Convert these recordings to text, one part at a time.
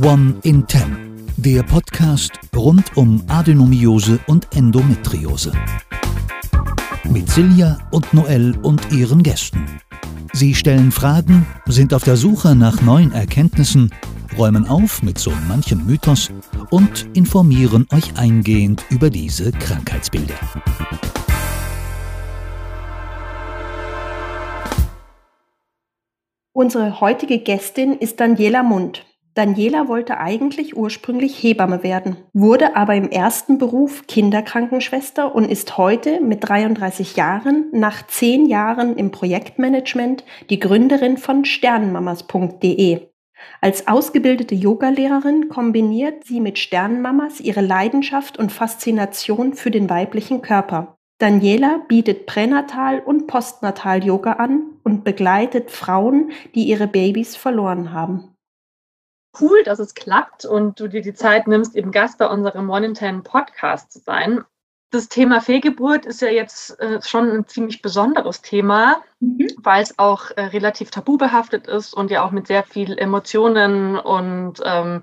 One in Ten, der Podcast rund um Adenomiose und Endometriose. Mit Silja und Noel und ihren Gästen. Sie stellen Fragen, sind auf der Suche nach neuen Erkenntnissen, räumen auf mit so manchem Mythos und informieren euch eingehend über diese Krankheitsbilder. Unsere heutige Gästin ist Daniela Mund. Daniela wollte eigentlich ursprünglich Hebamme werden, wurde aber im ersten Beruf Kinderkrankenschwester und ist heute mit 33 Jahren nach zehn Jahren im Projektmanagement die Gründerin von Sternenmamas.de. Als ausgebildete Yogalehrerin kombiniert sie mit Sternenmamas ihre Leidenschaft und Faszination für den weiblichen Körper. Daniela bietet Pränatal- und Postnatal-Yoga an und begleitet Frauen, die ihre Babys verloren haben cool, dass es klappt und du dir die Zeit nimmst, eben Gast bei unserem One in Ten Podcast zu sein. Das Thema Fehlgeburt ist ja jetzt äh, schon ein ziemlich besonderes Thema, mhm. weil es auch äh, relativ tabubehaftet ist und ja auch mit sehr viel Emotionen und ähm,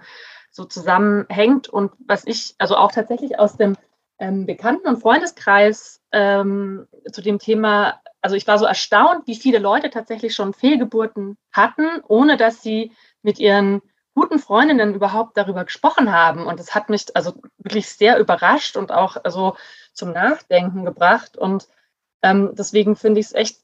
so zusammenhängt. Und was ich, also auch tatsächlich aus dem ähm, Bekannten- und Freundeskreis ähm, zu dem Thema, also ich war so erstaunt, wie viele Leute tatsächlich schon Fehlgeburten hatten, ohne dass sie mit ihren guten Freundinnen überhaupt darüber gesprochen haben. Und es hat mich also wirklich sehr überrascht und auch also zum Nachdenken gebracht. Und ähm, deswegen finde ich es echt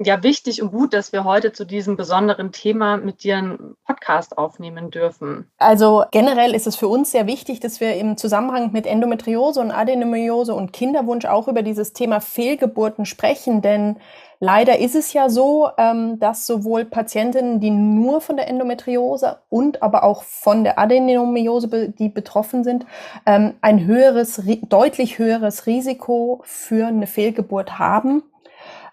ja wichtig und gut, dass wir heute zu diesem besonderen Thema mit dir einen Podcast aufnehmen dürfen. Also generell ist es für uns sehr wichtig, dass wir im Zusammenhang mit Endometriose und Adenomiose und Kinderwunsch auch über dieses Thema Fehlgeburten sprechen, denn Leider ist es ja so, ähm, dass sowohl Patientinnen, die nur von der Endometriose und aber auch von der Adenomiose, die betroffen sind, ähm, ein höheres, deutlich höheres Risiko für eine Fehlgeburt haben.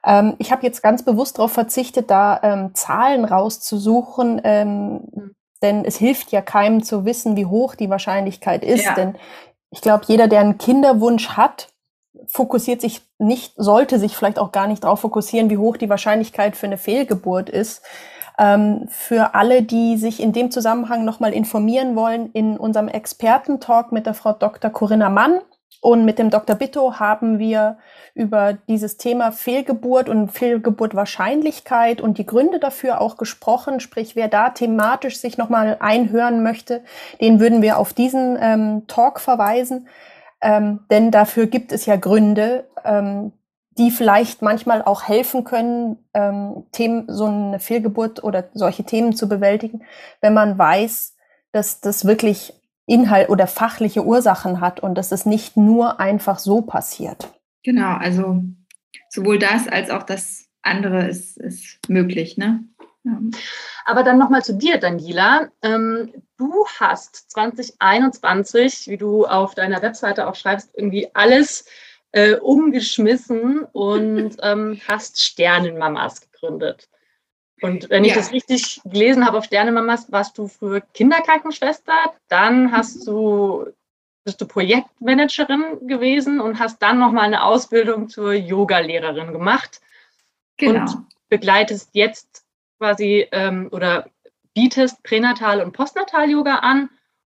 Ähm, ich habe jetzt ganz bewusst darauf verzichtet, da Zahlen rauszusuchen, denn es hilft ja keinem zu wissen, wie hoch die Wahrscheinlichkeit ist. Ja. Denn ich glaube, jeder, der einen Kinderwunsch hat, fokussiert sich nicht, sollte sich vielleicht auch gar nicht darauf fokussieren, wie hoch die Wahrscheinlichkeit für eine Fehlgeburt ist. Ähm, für alle, die sich in dem Zusammenhang nochmal informieren wollen, in unserem Expertentalk mit der Frau Dr. Corinna Mann und mit dem Dr. Bitto haben wir über dieses Thema Fehlgeburt und Fehlgeburtwahrscheinlichkeit und die Gründe dafür auch gesprochen. Sprich, wer da thematisch sich nochmal einhören möchte, den würden wir auf diesen ähm, Talk verweisen. Ähm, denn dafür gibt es ja Gründe, ähm, die vielleicht manchmal auch helfen können, ähm, Themen, so eine Fehlgeburt oder solche Themen zu bewältigen, wenn man weiß, dass das wirklich Inhalt oder fachliche Ursachen hat und dass es nicht nur einfach so passiert. Genau, also sowohl das als auch das andere ist, ist möglich. Ne? Aber dann nochmal zu dir, Daniela. Ähm, du hast 2021, wie du auf deiner Webseite auch schreibst, irgendwie alles äh, umgeschmissen und ähm, hast Sternenmamas gegründet. Und wenn ich ja. das richtig gelesen habe auf Sternenmamas, warst du früher Kinderkrankenschwester, dann hast du bist du Projektmanagerin gewesen und hast dann nochmal eine Ausbildung zur Yogalehrerin gemacht genau. und begleitest jetzt quasi ähm, oder bietest Pränatal- und Postnatal-Yoga an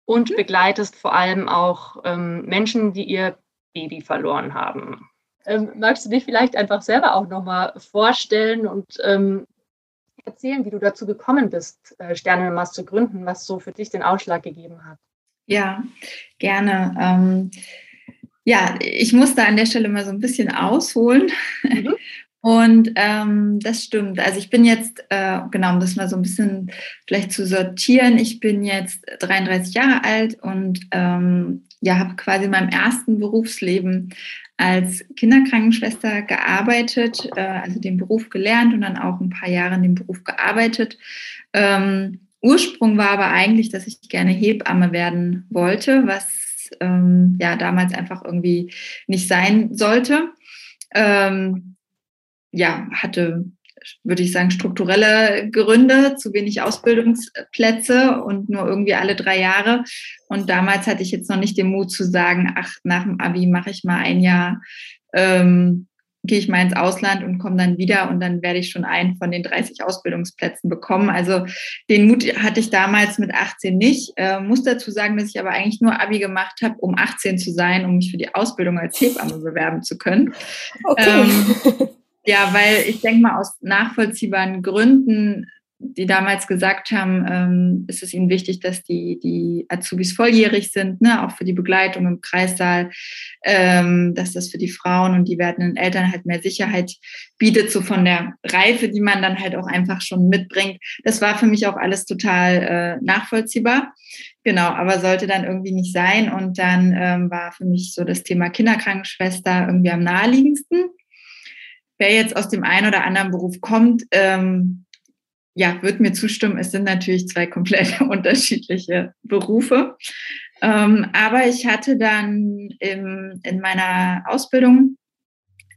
und mhm. begleitest vor allem auch ähm, Menschen, die ihr Baby verloren haben. Ähm, magst du dich vielleicht einfach selber auch nochmal vorstellen und ähm, erzählen, wie du dazu gekommen bist, äh, Sternenmaß zu gründen, was so für dich den Ausschlag gegeben hat? Ja, gerne. Ähm, ja, ich musste an der Stelle mal so ein bisschen ausholen. Mhm. Und ähm, das stimmt. Also ich bin jetzt, äh, genau, um das mal so ein bisschen vielleicht zu sortieren, ich bin jetzt 33 Jahre alt und ähm, ja, habe quasi in meinem ersten Berufsleben als Kinderkrankenschwester gearbeitet, äh, also den Beruf gelernt und dann auch ein paar Jahre in dem Beruf gearbeitet. Ähm, Ursprung war aber eigentlich, dass ich gerne Hebamme werden wollte, was ähm, ja damals einfach irgendwie nicht sein sollte. Ähm, ja, hatte, würde ich sagen, strukturelle Gründe, zu wenig Ausbildungsplätze und nur irgendwie alle drei Jahre. Und damals hatte ich jetzt noch nicht den Mut zu sagen, ach, nach dem Abi mache ich mal ein Jahr ähm, gehe ich mal ins Ausland und komme dann wieder und dann werde ich schon einen von den 30 Ausbildungsplätzen bekommen. Also den Mut hatte ich damals mit 18 nicht. Äh, muss dazu sagen, dass ich aber eigentlich nur Abi gemacht habe, um 18 zu sein, um mich für die Ausbildung als Hebamme bewerben zu können. Okay. Ähm, ja, weil ich denke mal aus nachvollziehbaren Gründen die damals gesagt haben, ähm, ist es ihnen wichtig, dass die, die Azubis volljährig sind, ne, auch für die Begleitung im Kreissaal, ähm, dass das für die Frauen und die werdenden Eltern halt mehr Sicherheit bietet, so von der Reife, die man dann halt auch einfach schon mitbringt. Das war für mich auch alles total äh, nachvollziehbar. Genau, aber sollte dann irgendwie nicht sein. Und dann ähm, war für mich so das Thema Kinderkrankenschwester irgendwie am naheliegendsten. Wer jetzt aus dem einen oder anderen Beruf kommt, ähm, ja, wird mir zustimmen, es sind natürlich zwei komplett unterschiedliche Berufe. Ähm, aber ich hatte dann im, in meiner Ausbildung,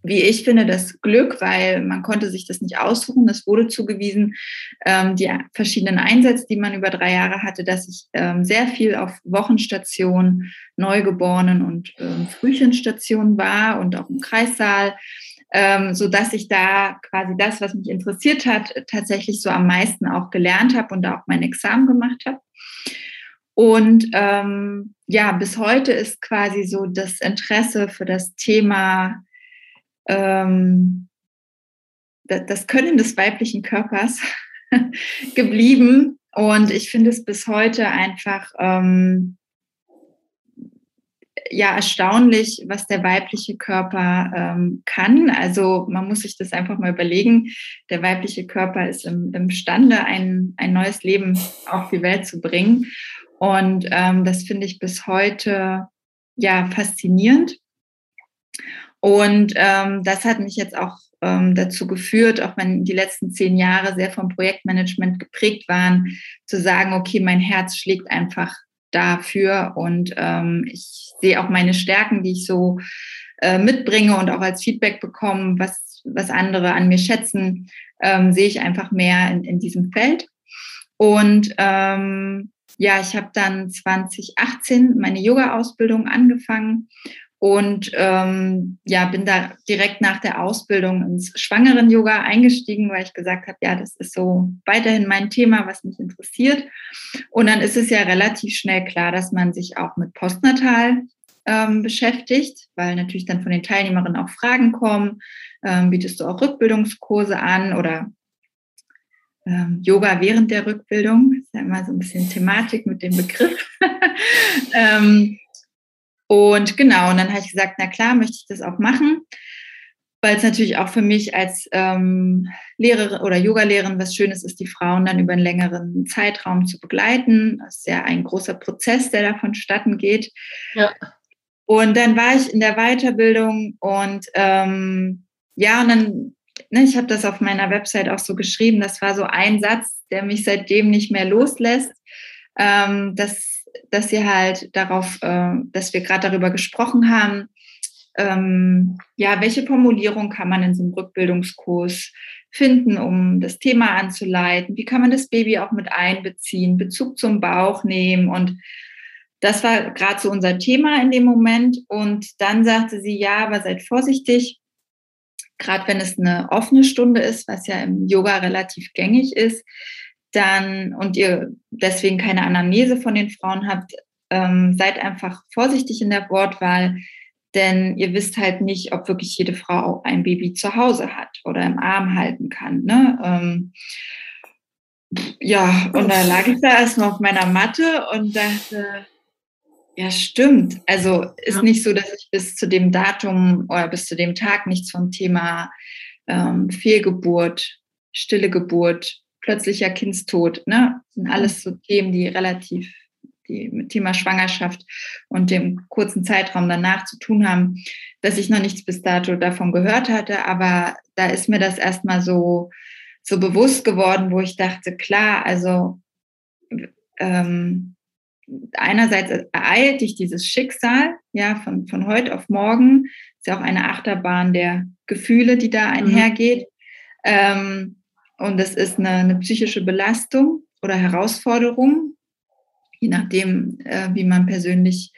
wie ich finde, das Glück, weil man konnte sich das nicht aussuchen. Es wurde zugewiesen, ähm, die verschiedenen Einsätze, die man über drei Jahre hatte, dass ich ähm, sehr viel auf Wochenstationen, Neugeborenen und ähm, Frühchenstationen war und auch im Kreissaal ähm, so dass ich da quasi das, was mich interessiert hat, tatsächlich so am meisten auch gelernt habe und da auch mein Examen gemacht habe. Und ähm, ja, bis heute ist quasi so das Interesse für das Thema ähm, das Können des weiblichen Körpers geblieben. Und ich finde es bis heute einfach ähm, ja erstaunlich, was der weibliche Körper ähm, kann. Also man muss sich das einfach mal überlegen. Der weibliche Körper ist im, imstande, ein, ein neues Leben auf die Welt zu bringen. Und ähm, das finde ich bis heute ja faszinierend. Und ähm, das hat mich jetzt auch ähm, dazu geführt, auch wenn die letzten zehn Jahre sehr vom Projektmanagement geprägt waren, zu sagen, okay, mein Herz schlägt einfach dafür und ähm, ich sehe auch meine Stärken, die ich so äh, mitbringe und auch als Feedback bekomme, was, was andere an mir schätzen, ähm, sehe ich einfach mehr in, in diesem Feld. Und ähm, ja, ich habe dann 2018 meine Yoga-Ausbildung angefangen und ähm, ja, bin da direkt nach der Ausbildung ins Schwangeren-Yoga eingestiegen, weil ich gesagt habe, ja, das ist so weiterhin mein Thema, was mich interessiert. Und dann ist es ja relativ schnell klar, dass man sich auch mit Postnatal ähm, beschäftigt, weil natürlich dann von den Teilnehmerinnen auch Fragen kommen. Ähm, bietest du auch Rückbildungskurse an oder ähm, Yoga während der Rückbildung? Das ist ja immer so ein bisschen Thematik mit dem Begriff. ähm, und genau, und dann habe ich gesagt, na klar, möchte ich das auch machen, weil es natürlich auch für mich als ähm, Lehrerin oder Yogalehrerin was Schönes ist, die Frauen dann über einen längeren Zeitraum zu begleiten. Das ist ja ein großer Prozess, der da vonstatten geht. Ja. Und dann war ich in der Weiterbildung und ähm, ja, und dann, ne, ich habe das auf meiner Website auch so geschrieben, das war so ein Satz, der mich seitdem nicht mehr loslässt. Ähm, das dass sie halt darauf, äh, dass wir gerade darüber gesprochen haben, ähm, ja, welche Formulierung kann man in so einem Rückbildungskurs finden, um das Thema anzuleiten? Wie kann man das Baby auch mit einbeziehen, Bezug zum Bauch nehmen? Und das war gerade so unser Thema in dem Moment. Und dann sagte sie, ja, aber seid vorsichtig, gerade wenn es eine offene Stunde ist, was ja im Yoga relativ gängig ist, dann und ihr deswegen keine Anamnese von den Frauen habt, ähm, seid einfach vorsichtig in der Wortwahl, denn ihr wisst halt nicht, ob wirklich jede Frau ein Baby zu Hause hat oder im Arm halten kann. Ne? Ähm, ja, und da lag ich da erstmal auf meiner Matte und dachte, ja, stimmt. Also ist ja. nicht so, dass ich bis zu dem Datum oder bis zu dem Tag nichts vom Thema ähm, Fehlgeburt, stille Geburt plötzlicher Kindstod, ne? Das sind alles so Themen, die relativ die mit Thema Schwangerschaft und dem kurzen Zeitraum danach zu tun haben, dass ich noch nichts bis dato davon gehört hatte, aber da ist mir das erstmal so, so bewusst geworden, wo ich dachte, klar, also ähm, einerseits ereilt dich dieses Schicksal, ja, von, von heute auf morgen, ist ja auch eine Achterbahn der Gefühle, die da mhm. einhergeht. Mhm. Ähm, und das ist eine, eine psychische Belastung oder Herausforderung, je nachdem, äh, wie man persönlich,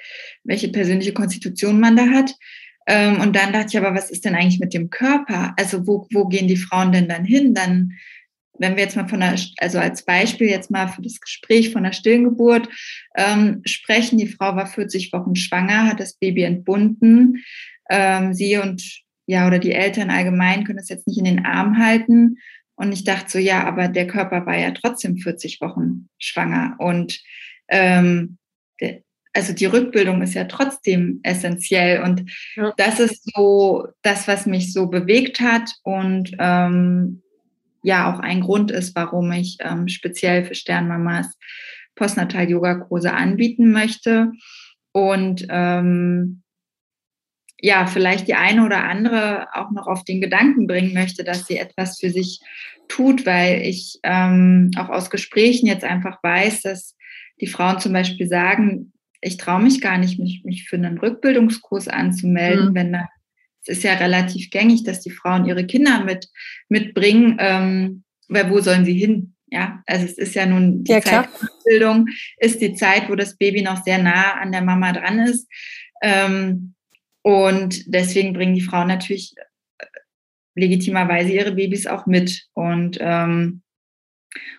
welche persönliche Konstitution man da hat. Ähm, und dann dachte ich aber, was ist denn eigentlich mit dem Körper? Also wo, wo gehen die Frauen denn dann hin? Dann, wenn wir jetzt mal von einer, also als Beispiel jetzt mal für das Gespräch von der Stillengeburt ähm, sprechen, die Frau war 40 Wochen schwanger, hat das Baby entbunden. Ähm, sie und ja, oder die Eltern allgemein können es jetzt nicht in den Arm halten. Und ich dachte so, ja, aber der Körper war ja trotzdem 40 Wochen schwanger. Und ähm, also die Rückbildung ist ja trotzdem essentiell. Und ja. das ist so das, was mich so bewegt hat und ähm, ja auch ein Grund ist, warum ich ähm, speziell für Sternmamas Postnatal-Yoga-Kurse anbieten möchte. Und ähm, ja, vielleicht die eine oder andere auch noch auf den Gedanken bringen möchte, dass sie etwas für sich tut, weil ich ähm, auch aus Gesprächen jetzt einfach weiß, dass die Frauen zum Beispiel sagen, ich traue mich gar nicht, mich, mich für einen Rückbildungskurs anzumelden, mhm. wenn da, es ist ja relativ gängig, dass die Frauen ihre Kinder mit, mitbringen, ähm, weil wo sollen sie hin? Ja, also es ist ja nun die ja, Zeit Rückbildung, ist die Zeit, wo das Baby noch sehr nah an der Mama dran ist. Ähm, und deswegen bringen die Frauen natürlich äh, legitimerweise ihre Babys auch mit. Und ähm,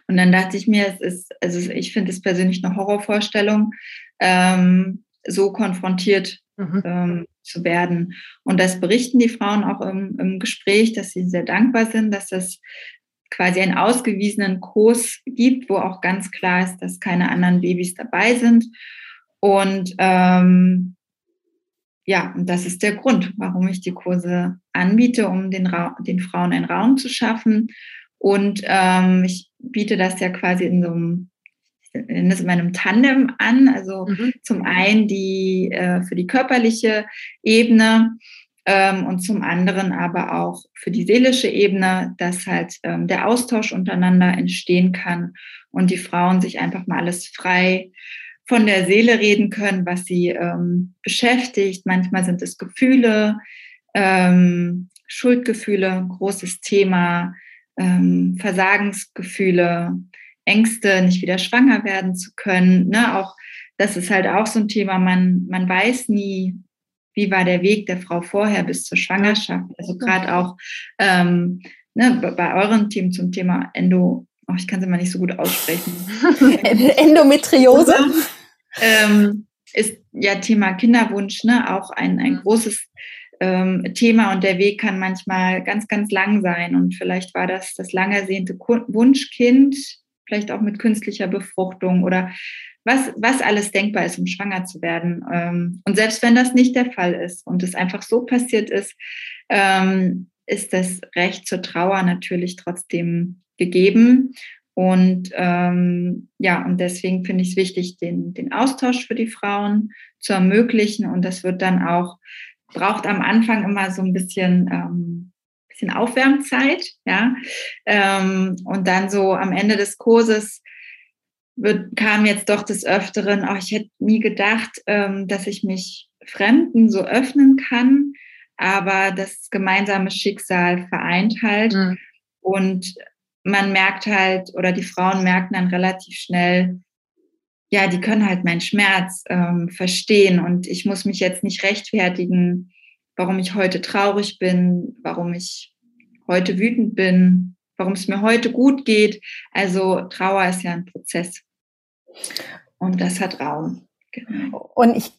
und dann dachte ich mir, es ist, also ich finde es persönlich eine Horrorvorstellung, ähm, so konfrontiert mhm. ähm, zu werden. Und das berichten die Frauen auch im, im Gespräch, dass sie sehr dankbar sind, dass es quasi einen ausgewiesenen Kurs gibt, wo auch ganz klar ist, dass keine anderen Babys dabei sind. Und ähm, ja, und das ist der Grund, warum ich die Kurse anbiete, um den, Ra den Frauen einen Raum zu schaffen. Und ähm, ich biete das ja quasi in so einem in einem Tandem an. Also mhm. zum einen die äh, für die körperliche Ebene ähm, und zum anderen aber auch für die seelische Ebene, dass halt ähm, der Austausch untereinander entstehen kann und die Frauen sich einfach mal alles frei von der Seele reden können, was sie ähm, beschäftigt. Manchmal sind es Gefühle, ähm, Schuldgefühle, großes Thema, ähm, Versagensgefühle, Ängste, nicht wieder schwanger werden zu können. Ne? Auch das ist halt auch so ein Thema. Man, man weiß nie, wie war der Weg der Frau vorher bis zur Schwangerschaft. Also gerade auch ähm, ne, bei euren Themen zum Thema Endo, oh, ich kann es immer nicht so gut aussprechen. Endometriose. Ähm, ist ja Thema Kinderwunsch, ne, auch ein, ein großes ähm, Thema und der Weg kann manchmal ganz, ganz lang sein. Und vielleicht war das das lang ersehnte Wunschkind, vielleicht auch mit künstlicher Befruchtung oder was, was alles denkbar ist, um schwanger zu werden. Ähm, und selbst wenn das nicht der Fall ist und es einfach so passiert ist, ähm, ist das Recht zur Trauer natürlich trotzdem gegeben. Und ähm, ja, und deswegen finde ich es wichtig, den, den Austausch für die Frauen zu ermöglichen. Und das wird dann auch braucht am Anfang immer so ein bisschen, ähm, bisschen Aufwärmzeit, ja. Ähm, und dann so am Ende des Kurses wird, kam jetzt doch des Öfteren, auch ich hätte nie gedacht, ähm, dass ich mich Fremden so öffnen kann, aber das gemeinsame Schicksal vereint halt. Mhm. Und man merkt halt, oder die Frauen merken dann relativ schnell, ja, die können halt meinen Schmerz ähm, verstehen und ich muss mich jetzt nicht rechtfertigen, warum ich heute traurig bin, warum ich heute wütend bin, warum es mir heute gut geht. Also Trauer ist ja ein Prozess und das hat Raum. Genau. Und ich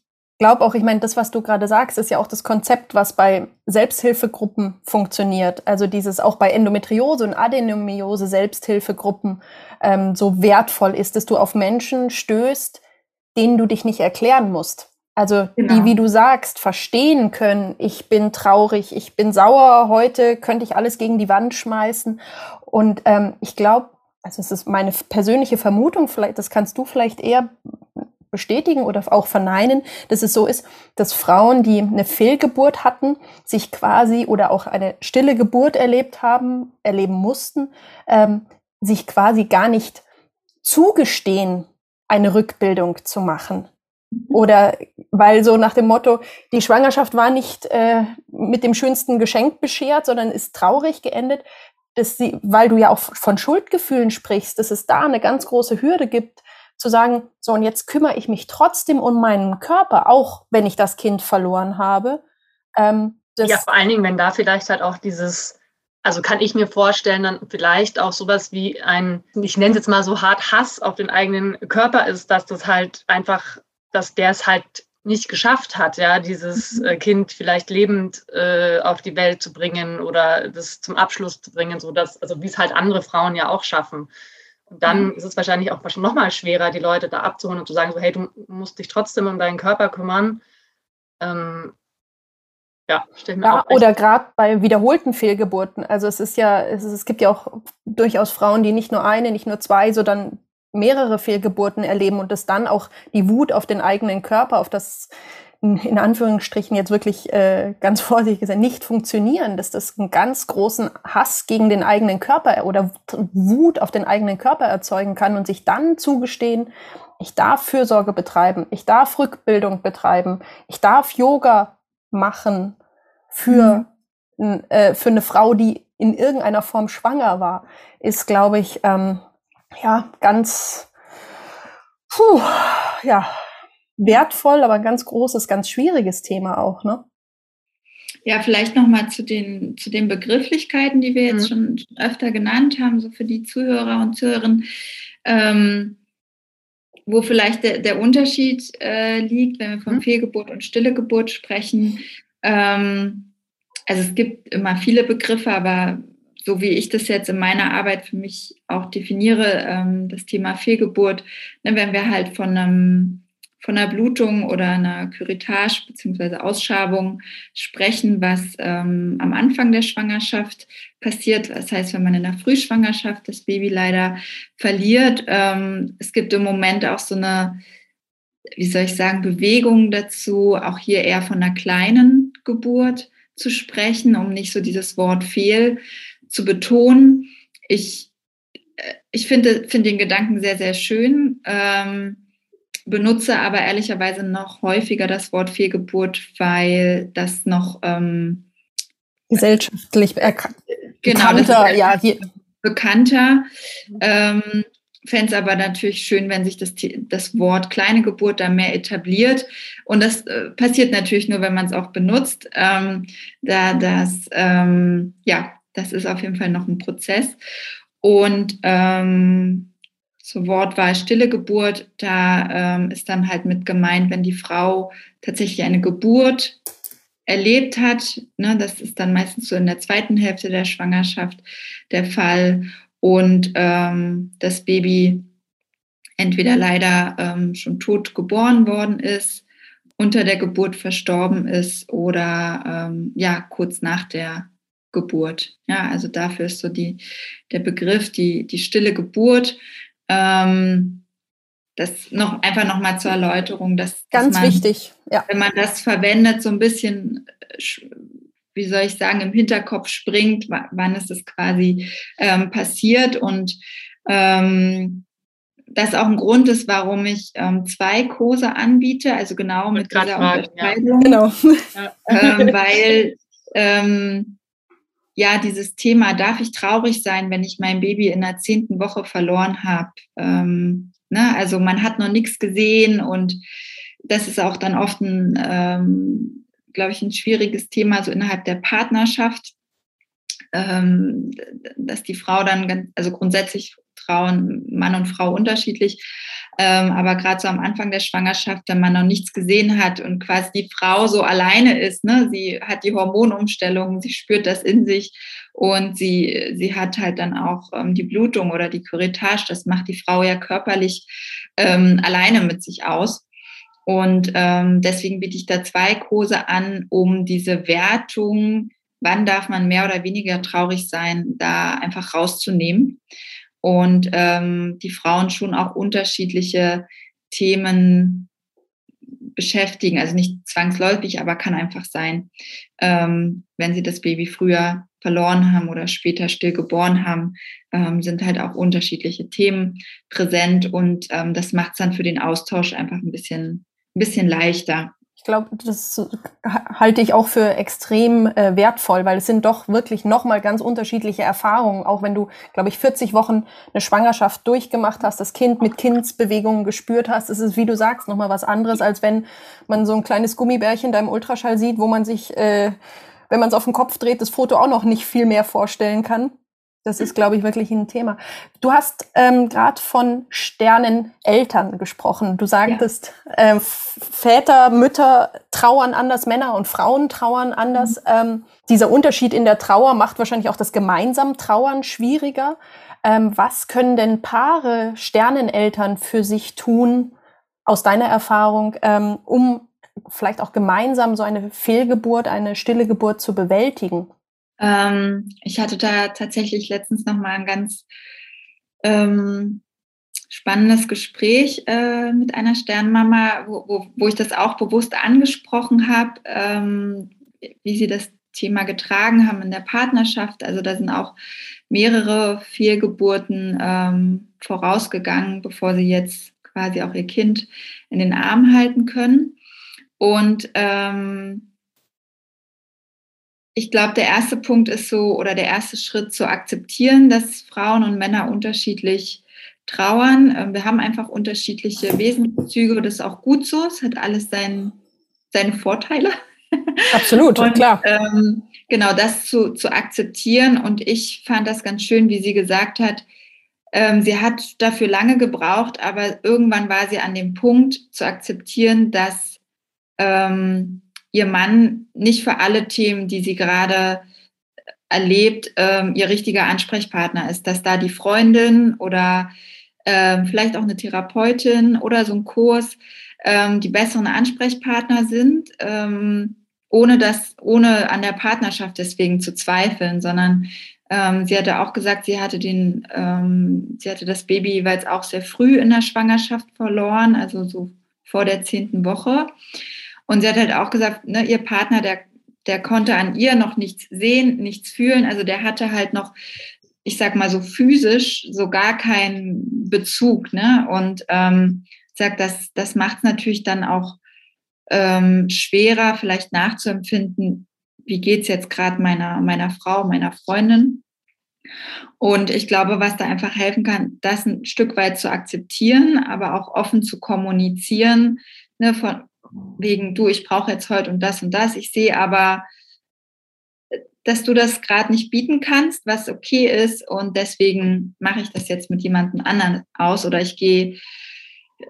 glaube auch, ich meine, das, was du gerade sagst, ist ja auch das Konzept, was bei Selbsthilfegruppen funktioniert. Also dieses auch bei Endometriose und Adenomiose Selbsthilfegruppen ähm, so wertvoll ist, dass du auf Menschen stößt, denen du dich nicht erklären musst. Also genau. die, wie du sagst, verstehen können, ich bin traurig, ich bin sauer, heute könnte ich alles gegen die Wand schmeißen. Und ähm, ich glaube, also es ist meine persönliche Vermutung, vielleicht, das kannst du vielleicht eher bestätigen oder auch verneinen, dass es so ist, dass Frauen, die eine Fehlgeburt hatten, sich quasi oder auch eine stille Geburt erlebt haben, erleben mussten, ähm, sich quasi gar nicht zugestehen, eine Rückbildung zu machen. Oder weil so nach dem Motto, die Schwangerschaft war nicht äh, mit dem schönsten Geschenk beschert, sondern ist traurig geendet, dass sie, weil du ja auch von Schuldgefühlen sprichst, dass es da eine ganz große Hürde gibt, zu sagen, so und jetzt kümmere ich mich trotzdem um meinen Körper, auch wenn ich das Kind verloren habe. Ähm, ja, vor allen Dingen, wenn da vielleicht halt auch dieses, also kann ich mir vorstellen, dann vielleicht auch sowas wie ein, ich nenne es jetzt mal so hart Hass auf den eigenen Körper ist, dass das halt einfach, dass der es halt nicht geschafft hat, ja, dieses mhm. äh, Kind vielleicht lebend äh, auf die Welt zu bringen oder das zum Abschluss zu bringen, so dass, also wie es halt andere Frauen ja auch schaffen. Und dann mhm. ist es wahrscheinlich auch noch mal schwerer, die Leute da abzuholen und zu sagen, so, hey, du musst dich trotzdem um deinen Körper kümmern. Ähm, ja, mir ja, auch oder gerade bei wiederholten Fehlgeburten. Also es ist ja, es, ist, es gibt ja auch durchaus Frauen, die nicht nur eine, nicht nur zwei, sondern mehrere Fehlgeburten erleben und es dann auch die Wut auf den eigenen Körper, auf das in Anführungsstrichen jetzt wirklich äh, ganz vorsichtig gesagt, nicht funktionieren, dass das einen ganz großen Hass gegen den eigenen Körper oder Wut auf den eigenen Körper erzeugen kann und sich dann zugestehen, ich darf Fürsorge betreiben, ich darf Rückbildung betreiben, ich darf Yoga machen für, mhm. äh, für eine Frau, die in irgendeiner Form schwanger war, ist, glaube ich, ähm, ja, ganz, puh, ja, wertvoll, aber ganz großes, ganz schwieriges Thema auch, ne? Ja, vielleicht nochmal zu den, zu den Begrifflichkeiten, die wir jetzt mhm. schon öfter genannt haben, so für die Zuhörer und Zuhörerinnen, ähm, wo vielleicht der, der Unterschied äh, liegt, wenn wir von mhm. Fehlgeburt und stille Geburt sprechen. Ähm, also es gibt immer viele Begriffe, aber so wie ich das jetzt in meiner Arbeit für mich auch definiere, ähm, das Thema Fehlgeburt, ne, wenn wir halt von einem von einer Blutung oder einer Curettage bzw. Ausschabung sprechen, was ähm, am Anfang der Schwangerschaft passiert. Das heißt, wenn man in der Frühschwangerschaft das Baby leider verliert. Ähm, es gibt im Moment auch so eine, wie soll ich sagen, Bewegung dazu, auch hier eher von einer kleinen Geburt zu sprechen, um nicht so dieses Wort fehl zu betonen. Ich, äh, ich finde, finde den Gedanken sehr, sehr schön, ähm, benutze aber ehrlicherweise noch häufiger das Wort Fehlgeburt, weil das noch ähm, gesellschaftlich genau, bekannter, ja, bekannter. Ähm, Fände es aber natürlich schön, wenn sich das, das Wort kleine Geburt da mehr etabliert. Und das äh, passiert natürlich nur, wenn man es auch benutzt. Ähm, da das, ähm, ja, das ist auf jeden Fall noch ein Prozess. Und ähm, zur Wortwahl stille Geburt, da ähm, ist dann halt mit gemeint, wenn die Frau tatsächlich eine Geburt erlebt hat. Ne, das ist dann meistens so in der zweiten Hälfte der Schwangerschaft der Fall. Und ähm, das Baby entweder leider ähm, schon tot geboren worden ist, unter der Geburt verstorben ist oder ähm, ja kurz nach der Geburt. Ja, also dafür ist so die, der Begriff, die, die stille Geburt. Ähm, das noch einfach nochmal zur Erläuterung, dass, ganz dass man, wichtig, ja. wenn man das verwendet, so ein bisschen, äh, wie soll ich sagen, im Hinterkopf springt, wann ist das quasi ähm, passiert und ähm, das auch ein Grund ist, warum ich ähm, zwei Kurse anbiete, also genau mit dieser Unterscheidung. Ja. Genau. Ähm, weil ähm, ja, dieses Thema, darf ich traurig sein, wenn ich mein Baby in der zehnten Woche verloren habe? Ähm, ne? Also man hat noch nichts gesehen und das ist auch dann oft ein, ähm, glaube ich, ein schwieriges Thema so innerhalb der Partnerschaft, ähm, dass die Frau dann, also grundsätzlich Frauen, Mann und Frau unterschiedlich, ähm, aber gerade so am Anfang der Schwangerschaft, wenn man noch nichts gesehen hat und quasi die Frau so alleine ist, ne, sie hat die Hormonumstellung, sie spürt das in sich und sie, sie hat halt dann auch ähm, die Blutung oder die Curettage. Das macht die Frau ja körperlich ähm, alleine mit sich aus. Und ähm, deswegen biete ich da zwei Kurse an, um diese Wertung, wann darf man mehr oder weniger traurig sein, da einfach rauszunehmen und ähm, die Frauen schon auch unterschiedliche Themen beschäftigen. Also nicht zwangsläufig, aber kann einfach sein, ähm, wenn sie das Baby früher verloren haben oder später stillgeboren haben, ähm, sind halt auch unterschiedliche Themen präsent und ähm, das macht es dann für den Austausch einfach ein bisschen, ein bisschen leichter. Ich glaube, das halte ich auch für extrem äh, wertvoll, weil es sind doch wirklich nochmal ganz unterschiedliche Erfahrungen. Auch wenn du, glaube ich, 40 Wochen eine Schwangerschaft durchgemacht hast, das Kind mit Kindsbewegungen gespürt hast, ist es, wie du sagst, nochmal was anderes, als wenn man so ein kleines Gummibärchen da im Ultraschall sieht, wo man sich, äh, wenn man es auf den Kopf dreht, das Foto auch noch nicht viel mehr vorstellen kann. Das ist, glaube ich, wirklich ein Thema. Du hast ähm, gerade von Sterneneltern gesprochen. Du sagtest, ja. äh, Väter, Mütter trauern anders, Männer und Frauen trauern anders. Mhm. Ähm, dieser Unterschied in der Trauer macht wahrscheinlich auch das gemeinsam Trauern schwieriger. Ähm, was können denn Paare, Sterneneltern für sich tun, aus deiner Erfahrung, ähm, um vielleicht auch gemeinsam so eine Fehlgeburt, eine stille Geburt zu bewältigen? Ähm, ich hatte da tatsächlich letztens noch mal ein ganz ähm, spannendes Gespräch äh, mit einer Sternmama, wo, wo, wo, ich das auch bewusst angesprochen habe, ähm, wie sie das Thema getragen haben in der Partnerschaft. Also da sind auch mehrere Fehlgeburten ähm, vorausgegangen, bevor sie jetzt quasi auch ihr Kind in den Arm halten können. Und ähm, ich glaube, der erste Punkt ist so, oder der erste Schritt zu akzeptieren, dass Frauen und Männer unterschiedlich trauern. Ähm, wir haben einfach unterschiedliche Wesenszüge. Das ist auch gut so. Es hat alles sein, seine Vorteile. Absolut, und, klar. Ähm, genau, das zu, zu akzeptieren. Und ich fand das ganz schön, wie sie gesagt hat, ähm, sie hat dafür lange gebraucht, aber irgendwann war sie an dem Punkt zu akzeptieren, dass ähm, ihr Mann nicht für alle Themen, die sie gerade erlebt, ähm, ihr richtiger Ansprechpartner ist, dass da die Freundin oder ähm, vielleicht auch eine Therapeutin oder so ein Kurs ähm, die besseren Ansprechpartner sind, ähm, ohne das, ohne an der Partnerschaft deswegen zu zweifeln, sondern ähm, sie hatte auch gesagt, sie hatte den, ähm, sie hatte das Baby jeweils auch sehr früh in der Schwangerschaft verloren, also so vor der zehnten Woche. Und sie hat halt auch gesagt, ne, ihr Partner, der, der konnte an ihr noch nichts sehen, nichts fühlen. Also der hatte halt noch, ich sag mal so physisch, so gar keinen Bezug. Ne? Und ähm, sagt, das, das macht es natürlich dann auch ähm, schwerer, vielleicht nachzuempfinden, wie geht's jetzt gerade meiner, meiner Frau, meiner Freundin. Und ich glaube, was da einfach helfen kann, das ein Stück weit zu akzeptieren, aber auch offen zu kommunizieren, ne, von, wegen, du, ich brauche jetzt heute und das und das. Ich sehe aber, dass du das gerade nicht bieten kannst, was okay ist und deswegen mache ich das jetzt mit jemandem anderen aus oder ich gehe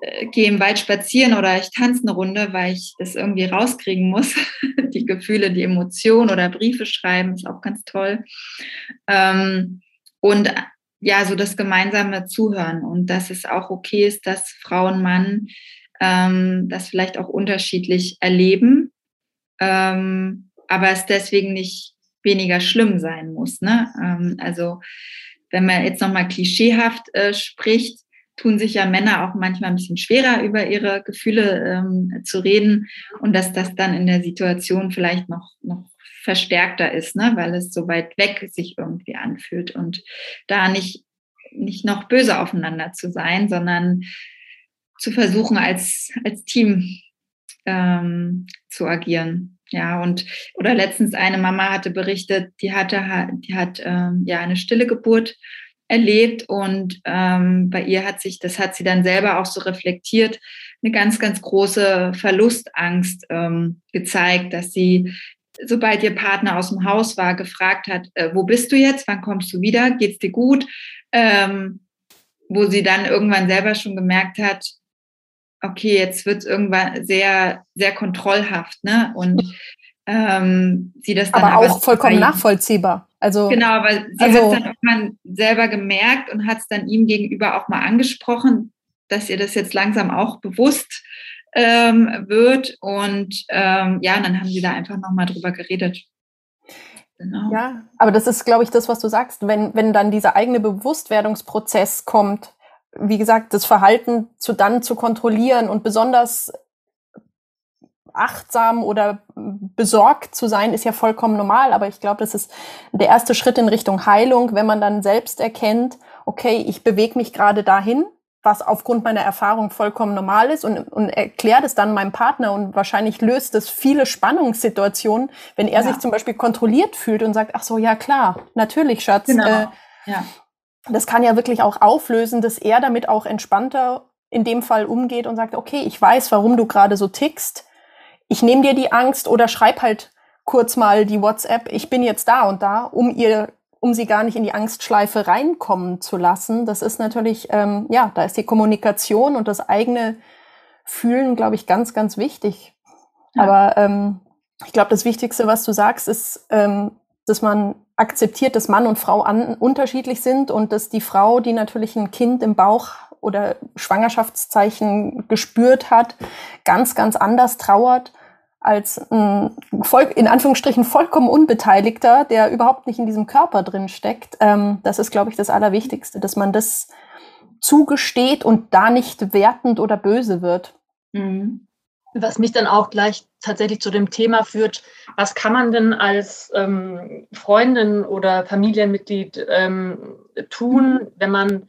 äh, gehe im Wald spazieren oder ich tanze eine Runde, weil ich das irgendwie rauskriegen muss. die Gefühle, die Emotionen oder Briefe schreiben ist auch ganz toll. Ähm, und ja, so das gemeinsame Zuhören und dass es auch okay ist, dass Frau und Mann ähm, das vielleicht auch unterschiedlich erleben, ähm, aber es deswegen nicht weniger schlimm sein muss. Ne? Ähm, also wenn man jetzt nochmal klischeehaft äh, spricht, tun sich ja Männer auch manchmal ein bisschen schwerer, über ihre Gefühle ähm, zu reden und dass das dann in der Situation vielleicht noch, noch verstärkter ist, ne? weil es so weit weg sich irgendwie anfühlt und da nicht, nicht noch böse aufeinander zu sein, sondern zu versuchen, als, als Team ähm, zu agieren. Ja, und oder letztens eine Mama hatte berichtet, die hatte, die hat ähm, ja eine stille Geburt erlebt und ähm, bei ihr hat sich, das hat sie dann selber auch so reflektiert, eine ganz, ganz große Verlustangst ähm, gezeigt, dass sie, sobald ihr Partner aus dem Haus war, gefragt hat, äh, wo bist du jetzt, wann kommst du wieder, geht's dir gut? Ähm, wo sie dann irgendwann selber schon gemerkt hat, okay, jetzt wird es irgendwann sehr, sehr kontrollhaft, ne? Und ähm, sie das dann aber, aber auch vollkommen nachvollziehbar. Also genau, aber sie also, hat es dann irgendwann selber gemerkt und hat es dann ihm gegenüber auch mal angesprochen, dass ihr das jetzt langsam auch bewusst ähm, wird und ähm, ja, und dann haben sie da einfach nochmal drüber geredet. Genau. Ja, aber das ist, glaube ich, das, was du sagst, wenn, wenn dann dieser eigene Bewusstwerdungsprozess kommt, wie gesagt, das Verhalten zu dann zu kontrollieren und besonders achtsam oder besorgt zu sein, ist ja vollkommen normal. Aber ich glaube, das ist der erste Schritt in Richtung Heilung, wenn man dann selbst erkennt, okay, ich bewege mich gerade dahin. was aufgrund meiner Erfahrung vollkommen normal ist und, und erkläre das dann meinem Partner und wahrscheinlich löst das viele Spannungssituationen, wenn er ja. sich zum Beispiel kontrolliert fühlt und sagt, ach so, ja klar, natürlich, Schatz. Genau. Äh, ja. Das kann ja wirklich auch auflösen, dass er damit auch entspannter in dem Fall umgeht und sagt, okay, ich weiß, warum du gerade so tickst. Ich nehme dir die Angst oder schreib halt kurz mal die WhatsApp, ich bin jetzt da und da, um ihr um sie gar nicht in die Angstschleife reinkommen zu lassen. Das ist natürlich, ähm, ja, da ist die Kommunikation und das eigene Fühlen, glaube ich, ganz, ganz wichtig. Ja. Aber ähm, ich glaube, das Wichtigste, was du sagst, ist, ähm, dass man akzeptiert, dass Mann und Frau an, unterschiedlich sind und dass die Frau, die natürlich ein Kind im Bauch oder Schwangerschaftszeichen gespürt hat, ganz, ganz anders trauert als ein voll, in Anführungsstrichen vollkommen Unbeteiligter, der überhaupt nicht in diesem Körper drin steckt. Ähm, das ist, glaube ich, das Allerwichtigste, dass man das zugesteht und da nicht wertend oder böse wird. Mhm. Was mich dann auch gleich tatsächlich zu dem Thema führt, was kann man denn als ähm, Freundin oder Familienmitglied ähm, tun, wenn man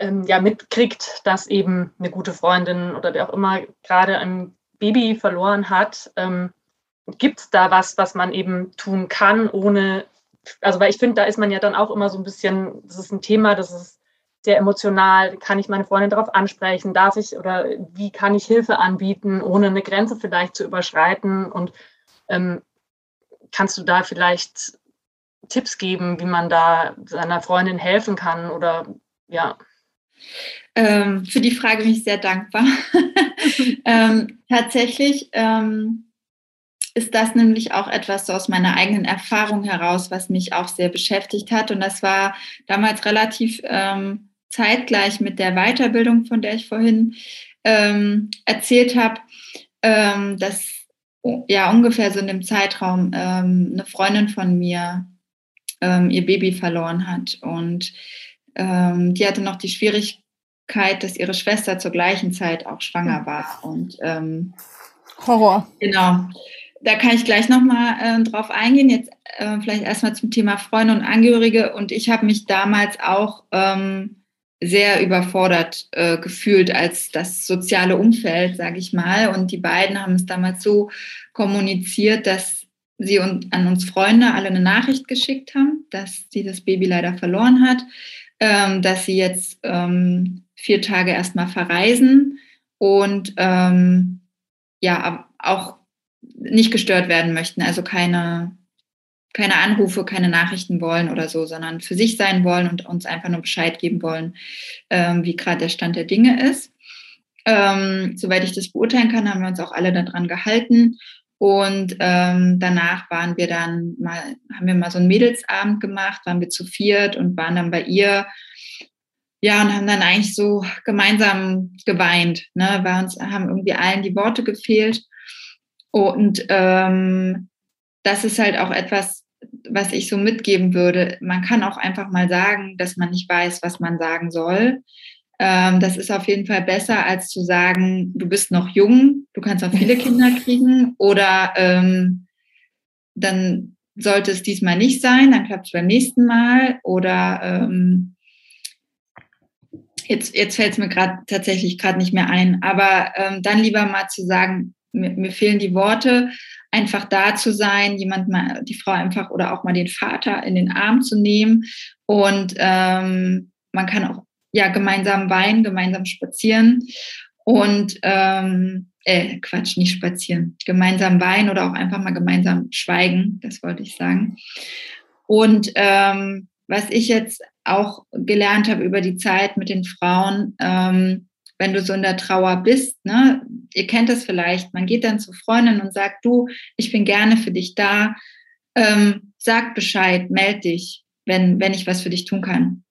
ähm, ja mitkriegt, dass eben eine gute Freundin oder wer auch immer gerade ein Baby verloren hat, ähm, gibt es da was, was man eben tun kann, ohne, also weil ich finde, da ist man ja dann auch immer so ein bisschen, das ist ein Thema, das ist sehr emotional, kann ich meine Freundin darauf ansprechen, darf ich oder wie kann ich Hilfe anbieten, ohne eine Grenze vielleicht zu überschreiten und ähm, kannst du da vielleicht Tipps geben, wie man da seiner Freundin helfen kann oder ja. Ähm, für die Frage bin ich sehr dankbar. ähm, tatsächlich ähm, ist das nämlich auch etwas so aus meiner eigenen Erfahrung heraus, was mich auch sehr beschäftigt hat. Und das war damals relativ ähm, zeitgleich mit der Weiterbildung, von der ich vorhin ähm, erzählt habe, ähm, dass ja ungefähr so in dem Zeitraum eine Freundin von mir ihr Baby verloren hat. Und die hatte noch die Schwierigkeit, dass ihre Schwester zur gleichen Zeit auch schwanger war. Und ähm, Horror. Genau. Da kann ich gleich nochmal äh, drauf eingehen. Jetzt äh, vielleicht erstmal zum Thema Freunde und Angehörige. Und ich habe mich damals auch ähm, sehr überfordert äh, gefühlt als das soziale Umfeld, sage ich mal. Und die beiden haben es damals so kommuniziert, dass sie und, an uns Freunde alle eine Nachricht geschickt haben, dass sie das Baby leider verloren hat, ähm, dass sie jetzt ähm, vier Tage erstmal verreisen und ähm, ja, auch nicht gestört werden möchten, also keine, keine Anrufe, keine Nachrichten wollen oder so, sondern für sich sein wollen und uns einfach nur Bescheid geben wollen, ähm, wie gerade der Stand der Dinge ist. Ähm, soweit ich das beurteilen kann, haben wir uns auch alle daran gehalten. Und ähm, danach waren wir dann mal, haben wir mal so einen Mädelsabend gemacht, waren wir zu viert und waren dann bei ihr ja, und haben dann eigentlich so gemeinsam geweint, ne, weil uns haben irgendwie allen die Worte gefehlt. Und ähm, das ist halt auch etwas, was ich so mitgeben würde. Man kann auch einfach mal sagen, dass man nicht weiß, was man sagen soll. Ähm, das ist auf jeden Fall besser, als zu sagen, du bist noch jung, du kannst auch viele Kinder kriegen oder ähm, dann sollte es diesmal nicht sein, dann klappt es beim nächsten Mal oder ähm, Jetzt, jetzt fällt es mir gerade tatsächlich gerade nicht mehr ein. Aber ähm, dann lieber mal zu sagen, mir, mir, fehlen die Worte, einfach da zu sein, jemand mal, die Frau einfach oder auch mal den Vater in den Arm zu nehmen. Und ähm, man kann auch ja gemeinsam weinen, gemeinsam spazieren und ähm, äh, Quatsch, nicht spazieren, gemeinsam weinen oder auch einfach mal gemeinsam schweigen, das wollte ich sagen. Und ähm, was ich jetzt auch gelernt habe über die Zeit mit den Frauen, ähm, wenn du so in der Trauer bist, ne, ihr kennt das vielleicht, man geht dann zu Freundinnen und sagt, du, ich bin gerne für dich da, ähm, sag Bescheid, meld dich, wenn, wenn ich was für dich tun kann.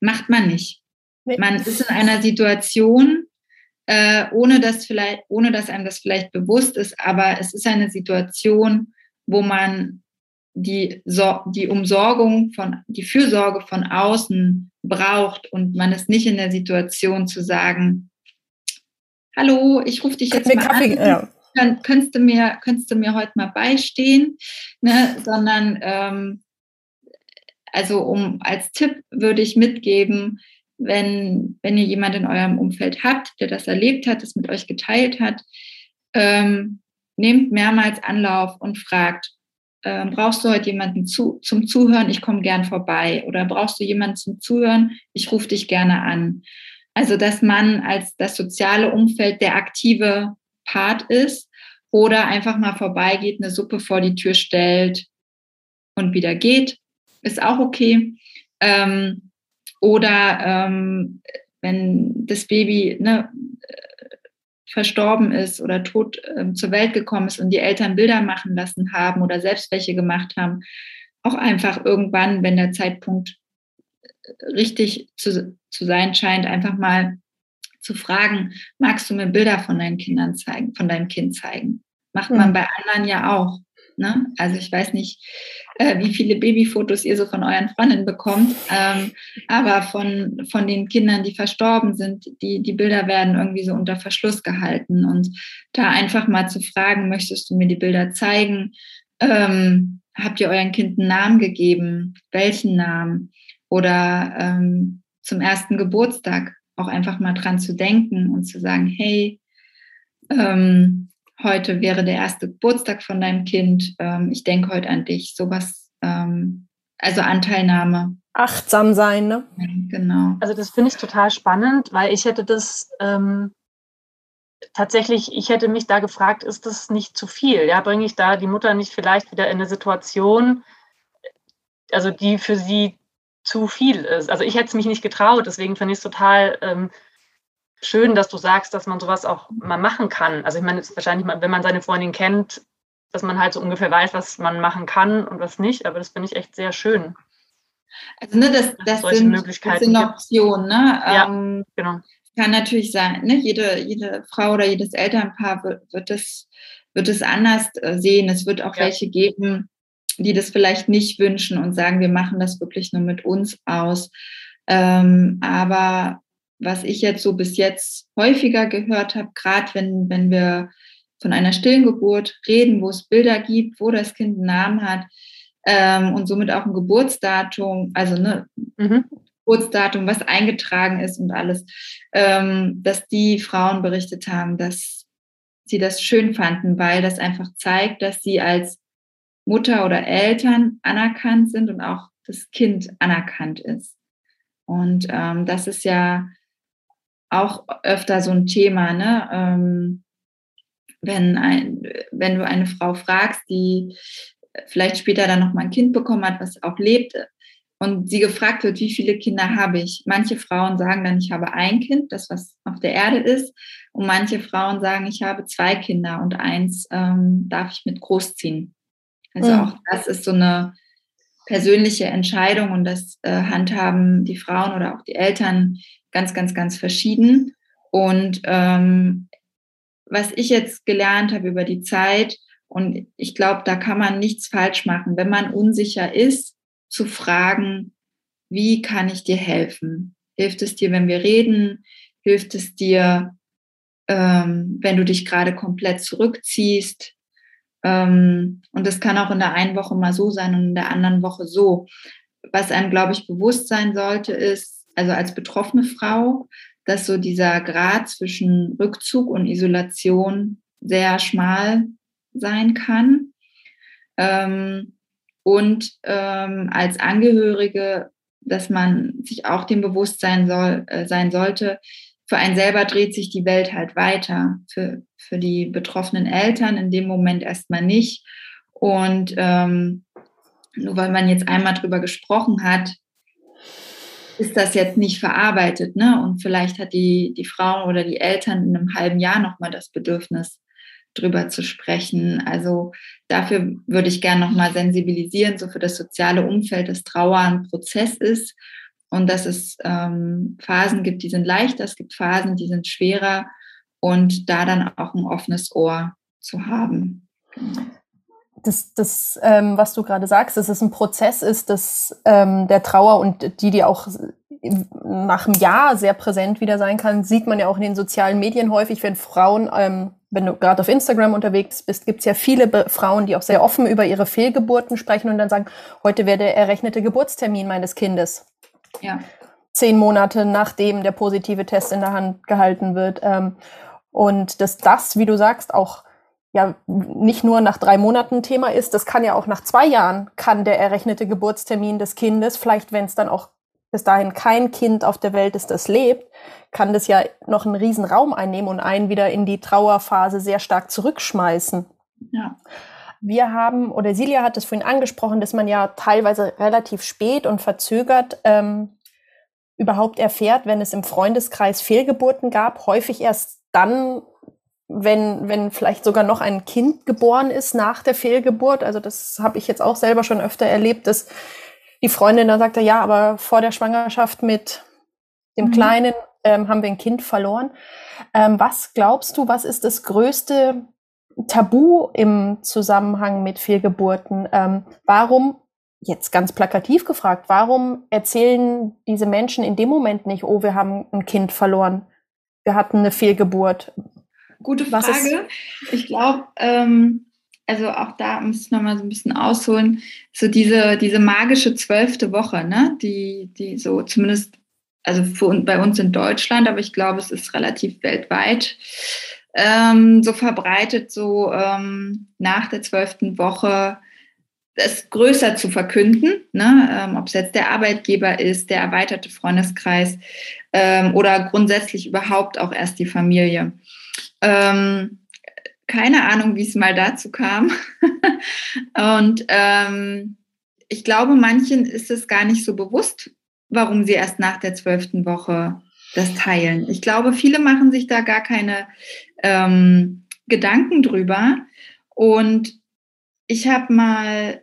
Macht man nicht. Man ist in einer Situation, äh, ohne dass vielleicht, ohne dass einem das vielleicht bewusst ist, aber es ist eine Situation, wo man die, die Umsorgung von, die Fürsorge von außen braucht und man ist nicht in der Situation zu sagen, hallo, ich rufe dich jetzt mal Kaffee, an. Ja. Dann könntest du mir, könntest du mir heute mal beistehen, ne? sondern ähm, also um als Tipp würde ich mitgeben, wenn, wenn ihr jemand in eurem Umfeld habt, der das erlebt hat, das mit euch geteilt hat, ähm, nehmt mehrmals Anlauf und fragt, äh, brauchst du heute jemanden zu, zum Zuhören? Ich komme gern vorbei. Oder brauchst du jemanden zum Zuhören? Ich rufe dich gerne an. Also, dass man als das soziale Umfeld der aktive Part ist oder einfach mal vorbeigeht, eine Suppe vor die Tür stellt und wieder geht, ist auch okay. Ähm, oder ähm, wenn das Baby ne, verstorben ist oder tot äh, zur Welt gekommen ist und die Eltern Bilder machen lassen haben oder selbst welche gemacht haben, auch einfach irgendwann, wenn der Zeitpunkt äh, richtig zu, zu sein scheint, einfach mal zu fragen, magst du mir Bilder von deinen Kindern zeigen, von deinem Kind zeigen? Macht man mhm. bei anderen ja auch. Ne? Also ich weiß nicht, äh, wie viele Babyfotos ihr so von euren Freundinnen bekommt, ähm, aber von, von den Kindern, die verstorben sind, die, die Bilder werden irgendwie so unter Verschluss gehalten. Und da einfach mal zu fragen, möchtest du mir die Bilder zeigen? Ähm, habt ihr euren Kind einen Namen gegeben? Welchen Namen? Oder ähm, zum ersten Geburtstag auch einfach mal dran zu denken und zu sagen, hey, ähm, heute wäre der erste Geburtstag von deinem Kind, ähm, ich denke heute an dich, sowas, ähm, also Anteilnahme. Achtsam sein, ne? Genau. Also das finde ich total spannend, weil ich hätte das ähm, tatsächlich, ich hätte mich da gefragt, ist das nicht zu viel? Ja, bringe ich da die Mutter nicht vielleicht wieder in eine Situation, also die für sie zu viel ist? Also ich hätte es mich nicht getraut, deswegen finde ich es total ähm, schön, dass du sagst, dass man sowas auch mal machen kann. Also ich meine, es ist wahrscheinlich, wenn man seine Freundin kennt, dass man halt so ungefähr weiß, was man machen kann und was nicht. Aber das finde ich echt sehr schön. Also ne, das, das, das sind, das sind Optionen. Ne? Ja, ähm, genau. Kann natürlich sein, ne? jede, jede Frau oder jedes Elternpaar wird, wird, das, wird es anders äh, sehen. Es wird auch ja. welche geben, die das vielleicht nicht wünschen und sagen, wir machen das wirklich nur mit uns aus. Ähm, aber was ich jetzt so bis jetzt häufiger gehört habe, gerade wenn, wenn wir von einer stillen Geburt reden, wo es Bilder gibt, wo das Kind einen Namen hat ähm, und somit auch ein Geburtsdatum, also ne, mhm. Geburtsdatum, was eingetragen ist und alles, ähm, dass die Frauen berichtet haben, dass sie das schön fanden, weil das einfach zeigt, dass sie als Mutter oder Eltern anerkannt sind und auch das Kind anerkannt ist. Und ähm, das ist ja auch öfter so ein Thema, ne? Ähm, wenn, ein, wenn du eine Frau fragst, die vielleicht später dann noch mal ein Kind bekommen hat, was auch lebt, und sie gefragt wird, wie viele Kinder habe ich? Manche Frauen sagen dann, ich habe ein Kind, das was auf der Erde ist. Und manche Frauen sagen, ich habe zwei Kinder und eins ähm, darf ich mit großziehen. Also mhm. auch das ist so eine persönliche Entscheidung und das äh, handhaben die Frauen oder auch die Eltern ganz, ganz, ganz verschieden. Und ähm, was ich jetzt gelernt habe über die Zeit, und ich glaube, da kann man nichts falsch machen, wenn man unsicher ist, zu fragen, wie kann ich dir helfen? Hilft es dir, wenn wir reden? Hilft es dir, ähm, wenn du dich gerade komplett zurückziehst? Ähm, und das kann auch in der einen Woche mal so sein und in der anderen Woche so. Was einem, glaube ich, bewusst sein sollte, ist, also als betroffene Frau, dass so dieser Grad zwischen Rückzug und Isolation sehr schmal sein kann. Ähm, und ähm, als Angehörige, dass man sich auch dem Bewusstsein soll, äh, sein sollte, für einen selber dreht sich die Welt halt weiter. Für, für die betroffenen Eltern in dem Moment erstmal nicht. Und ähm, nur weil man jetzt einmal drüber gesprochen hat, ist das jetzt nicht verarbeitet, ne? Und vielleicht hat die, die Frau oder die Eltern in einem halben Jahr nochmal das Bedürfnis, drüber zu sprechen. Also dafür würde ich gerne nochmal sensibilisieren, so für das soziale Umfeld, dass Trauer ein Prozess ist und dass es ähm, Phasen gibt, die sind leichter, es gibt Phasen, die sind schwerer und da dann auch ein offenes Ohr zu haben. Das, das ähm, was du gerade sagst, dass es ein Prozess ist, dass ähm, der Trauer und die, die auch nach einem Jahr sehr präsent wieder sein kann, sieht man ja auch in den sozialen Medien häufig, wenn Frauen, ähm, wenn du gerade auf Instagram unterwegs bist, gibt es ja viele Be Frauen, die auch sehr offen über ihre Fehlgeburten sprechen und dann sagen, heute wäre der errechnete Geburtstermin meines Kindes. Ja. zehn Monate nachdem der positive Test in der Hand gehalten wird. Ähm, und dass das, wie du sagst, auch ja nicht nur nach drei Monaten Thema ist, das kann ja auch nach zwei Jahren, kann der errechnete Geburtstermin des Kindes, vielleicht wenn es dann auch bis dahin kein Kind auf der Welt ist, das lebt, kann das ja noch einen riesen Raum einnehmen und einen wieder in die Trauerphase sehr stark zurückschmeißen. Ja. Wir haben, oder Silja hat es vorhin angesprochen, dass man ja teilweise relativ spät und verzögert ähm, überhaupt erfährt, wenn es im Freundeskreis Fehlgeburten gab, häufig erst dann, wenn, wenn vielleicht sogar noch ein Kind geboren ist nach der Fehlgeburt. Also das habe ich jetzt auch selber schon öfter erlebt, dass die Freundin dann sagte, ja, aber vor der Schwangerschaft mit dem mhm. Kleinen ähm, haben wir ein Kind verloren. Ähm, was glaubst du, was ist das größte Tabu im Zusammenhang mit Fehlgeburten? Ähm, warum, jetzt ganz plakativ gefragt, warum erzählen diese Menschen in dem Moment nicht, oh, wir haben ein Kind verloren, wir hatten eine Fehlgeburt? Gute Frage. Ich glaube, ähm, also auch da muss ich nochmal so ein bisschen ausholen, so diese, diese magische zwölfte Woche, ne, die, die so zumindest, also für, bei uns in Deutschland, aber ich glaube, es ist relativ weltweit ähm, so verbreitet, so ähm, nach der zwölften Woche es größer zu verkünden, ne? ähm, ob es jetzt der Arbeitgeber ist, der erweiterte Freundeskreis ähm, oder grundsätzlich überhaupt auch erst die Familie. Ähm, keine Ahnung, wie es mal dazu kam. und ähm, ich glaube, manchen ist es gar nicht so bewusst, warum sie erst nach der zwölften Woche das teilen. Ich glaube, viele machen sich da gar keine ähm, Gedanken drüber. Und ich habe mal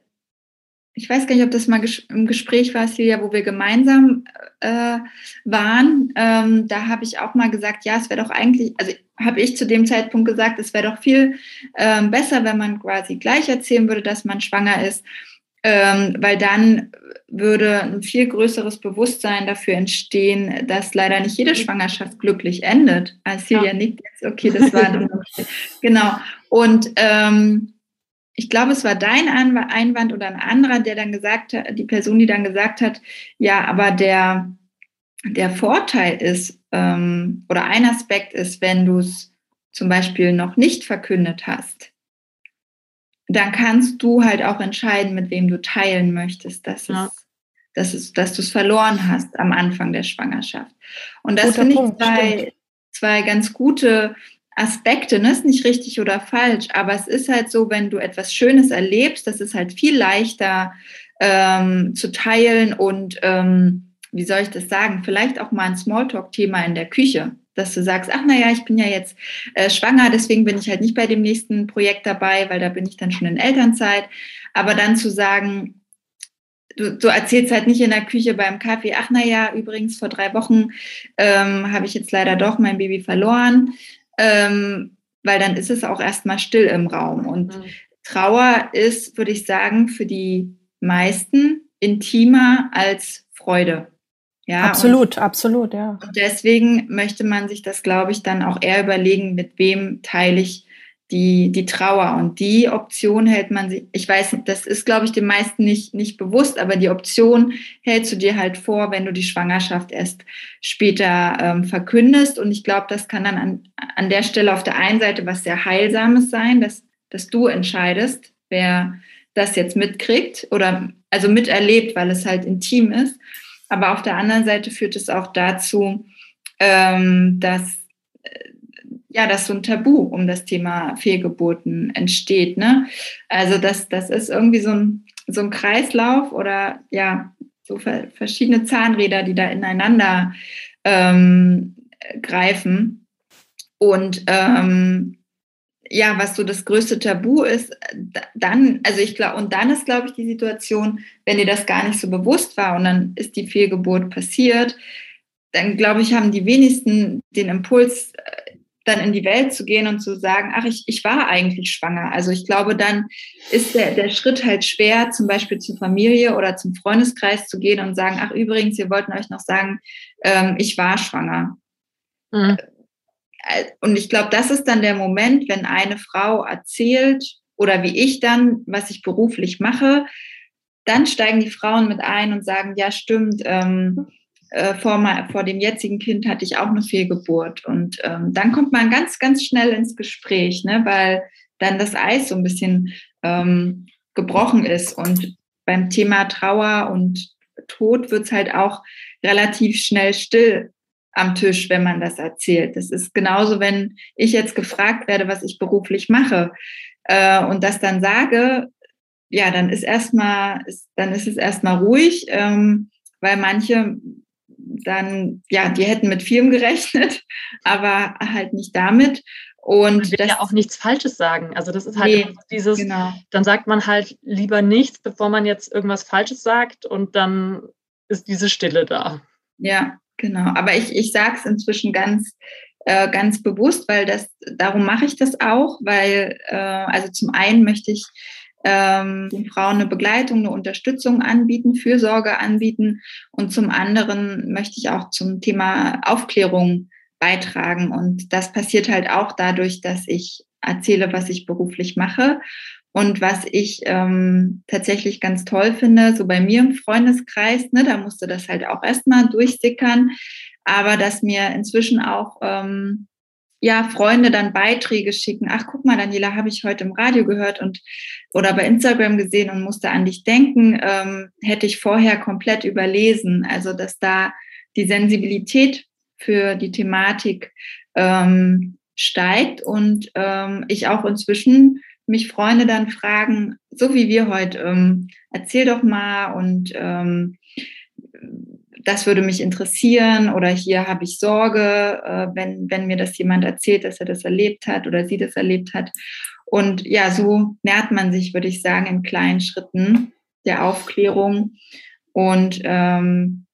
ich weiß gar nicht, ob das mal im Gespräch war, Silja, wo wir gemeinsam äh, waren. Ähm, da habe ich auch mal gesagt, ja, es wäre doch eigentlich, also habe ich zu dem Zeitpunkt gesagt, es wäre doch viel ähm, besser, wenn man quasi gleich erzählen würde, dass man schwanger ist, ähm, weil dann würde ein viel größeres Bewusstsein dafür entstehen, dass leider nicht jede Schwangerschaft glücklich endet. Als Silja ja. nickt jetzt, okay, das war genau. Und ähm, ich glaube, es war dein Einwand oder ein anderer, der dann gesagt hat, die Person, die dann gesagt hat, ja, aber der, der Vorteil ist, ähm, oder ein Aspekt ist, wenn du es zum Beispiel noch nicht verkündet hast, dann kannst du halt auch entscheiden, mit wem du teilen möchtest, dass, ja. es, dass, es, dass du es verloren hast am Anfang der Schwangerschaft. Und das finde ich zwei, zwei ganz gute Aspekte, ne? ist nicht richtig oder falsch, aber es ist halt so, wenn du etwas Schönes erlebst, das ist halt viel leichter ähm, zu teilen und ähm, wie soll ich das sagen, vielleicht auch mal ein Smalltalk-Thema in der Küche, dass du sagst, ach naja, ich bin ja jetzt äh, schwanger, deswegen bin ich halt nicht bei dem nächsten Projekt dabei, weil da bin ich dann schon in Elternzeit. Aber dann zu sagen, du, du erzählst halt nicht in der Küche beim Kaffee, ach naja, übrigens vor drei Wochen ähm, habe ich jetzt leider doch mein Baby verloren ähm, weil dann ist es auch erstmal still im Raum. Und mhm. Trauer ist, würde ich sagen, für die meisten intimer als Freude. Ja, absolut, und, absolut, ja. Und deswegen möchte man sich das, glaube ich, dann auch eher überlegen, mit wem teile ich die, die Trauer. Und die Option hält man sich, ich weiß, das ist, glaube ich, den meisten nicht, nicht bewusst, aber die Option hältst du dir halt vor, wenn du die Schwangerschaft erst später ähm, verkündest. Und ich glaube, das kann dann an, an der Stelle auf der einen Seite was sehr Heilsames sein, dass, dass du entscheidest, wer das jetzt mitkriegt oder also miterlebt, weil es halt intim ist. Aber auf der anderen Seite führt es auch dazu, ähm, dass ja, dass so ein Tabu um das Thema Fehlgeburten entsteht. Ne? Also das, das ist irgendwie so ein, so ein Kreislauf oder ja, so verschiedene Zahnräder, die da ineinander ähm, greifen. Und ähm, ja, was so das größte Tabu ist, dann, also ich glaube, und dann ist, glaube ich, die Situation, wenn dir das gar nicht so bewusst war und dann ist die Fehlgeburt passiert, dann glaube ich, haben die wenigsten den Impuls, äh, dann in die Welt zu gehen und zu sagen, ach, ich, ich war eigentlich schwanger. Also ich glaube, dann ist der, der Schritt halt schwer, zum Beispiel zur Familie oder zum Freundeskreis zu gehen und sagen, ach, übrigens, wir wollten euch noch sagen, ähm, ich war schwanger. Mhm. Äh, und ich glaube, das ist dann der Moment, wenn eine Frau erzählt oder wie ich dann, was ich beruflich mache, dann steigen die Frauen mit ein und sagen, ja, stimmt, ähm, äh, vor, mal, vor dem jetzigen Kind hatte ich auch eine Fehlgeburt. Und ähm, dann kommt man ganz, ganz schnell ins Gespräch, ne, weil dann das Eis so ein bisschen ähm, gebrochen ist. Und beim Thema Trauer und Tod wird es halt auch relativ schnell still am Tisch, wenn man das erzählt. Das ist genauso, wenn ich jetzt gefragt werde, was ich beruflich mache äh, und das dann sage, ja, dann ist erstmal, dann ist es erstmal ruhig, ähm, weil manche dann, ja, die hätten mit Firmen gerechnet, aber halt nicht damit. Und man will ja auch nichts Falsches sagen. Also das ist halt nee, dieses, genau. dann sagt man halt lieber nichts, bevor man jetzt irgendwas Falsches sagt und dann ist diese Stille da. Ja, genau. Aber ich, ich sage es inzwischen ganz, äh, ganz bewusst, weil das, darum mache ich das auch, weil, äh, also zum einen möchte ich ähm, den Frauen eine Begleitung, eine Unterstützung anbieten, Fürsorge anbieten und zum anderen möchte ich auch zum Thema Aufklärung beitragen. Und das passiert halt auch dadurch, dass ich erzähle, was ich beruflich mache. Und was ich ähm, tatsächlich ganz toll finde, so bei mir im Freundeskreis, ne, da musste das halt auch erstmal durchsickern, aber dass mir inzwischen auch ähm, ja, Freunde dann Beiträge schicken. Ach, guck mal, Daniela, habe ich heute im Radio gehört und oder bei Instagram gesehen und musste an dich denken, ähm, hätte ich vorher komplett überlesen. Also, dass da die Sensibilität für die Thematik ähm, steigt und ähm, ich auch inzwischen mich Freunde dann fragen, so wie wir heute, ähm, erzähl doch mal und ähm, das würde mich interessieren oder hier habe ich Sorge, äh, wenn, wenn mir das jemand erzählt, dass er das erlebt hat oder sie das erlebt hat. Und ja, so nährt man sich, würde ich sagen, in kleinen Schritten der Aufklärung. Und ähm,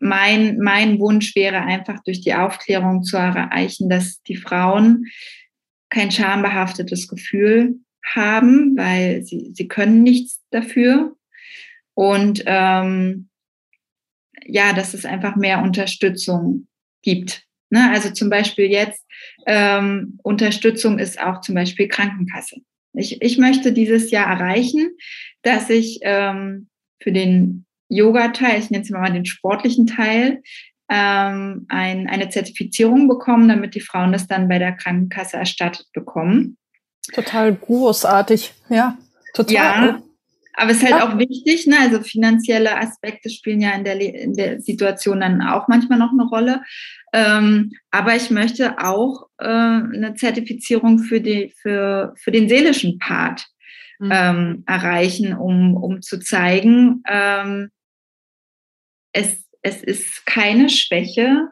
mein, mein Wunsch wäre einfach durch die Aufklärung zu erreichen, dass die Frauen kein schambehaftetes Gefühl haben, weil sie, sie können nichts dafür. Und ähm, ja, dass es einfach mehr Unterstützung gibt. Ne? Also zum Beispiel jetzt ähm, Unterstützung ist auch zum Beispiel Krankenkasse. Ich, ich möchte dieses Jahr erreichen, dass ich ähm, für den Yoga-Teil, ich nenne es mal den sportlichen Teil, ähm, ein, eine Zertifizierung bekommen, damit die Frauen das dann bei der Krankenkasse erstattet bekommen. Total großartig, ja. Total. Ja, aber es ist halt auch wichtig, ne? also finanzielle Aspekte spielen ja in der, in der Situation dann auch manchmal noch eine Rolle. Ähm, aber ich möchte auch äh, eine Zertifizierung für, die, für, für den seelischen Part mhm. ähm, erreichen, um, um zu zeigen, ähm, es, es ist keine Schwäche,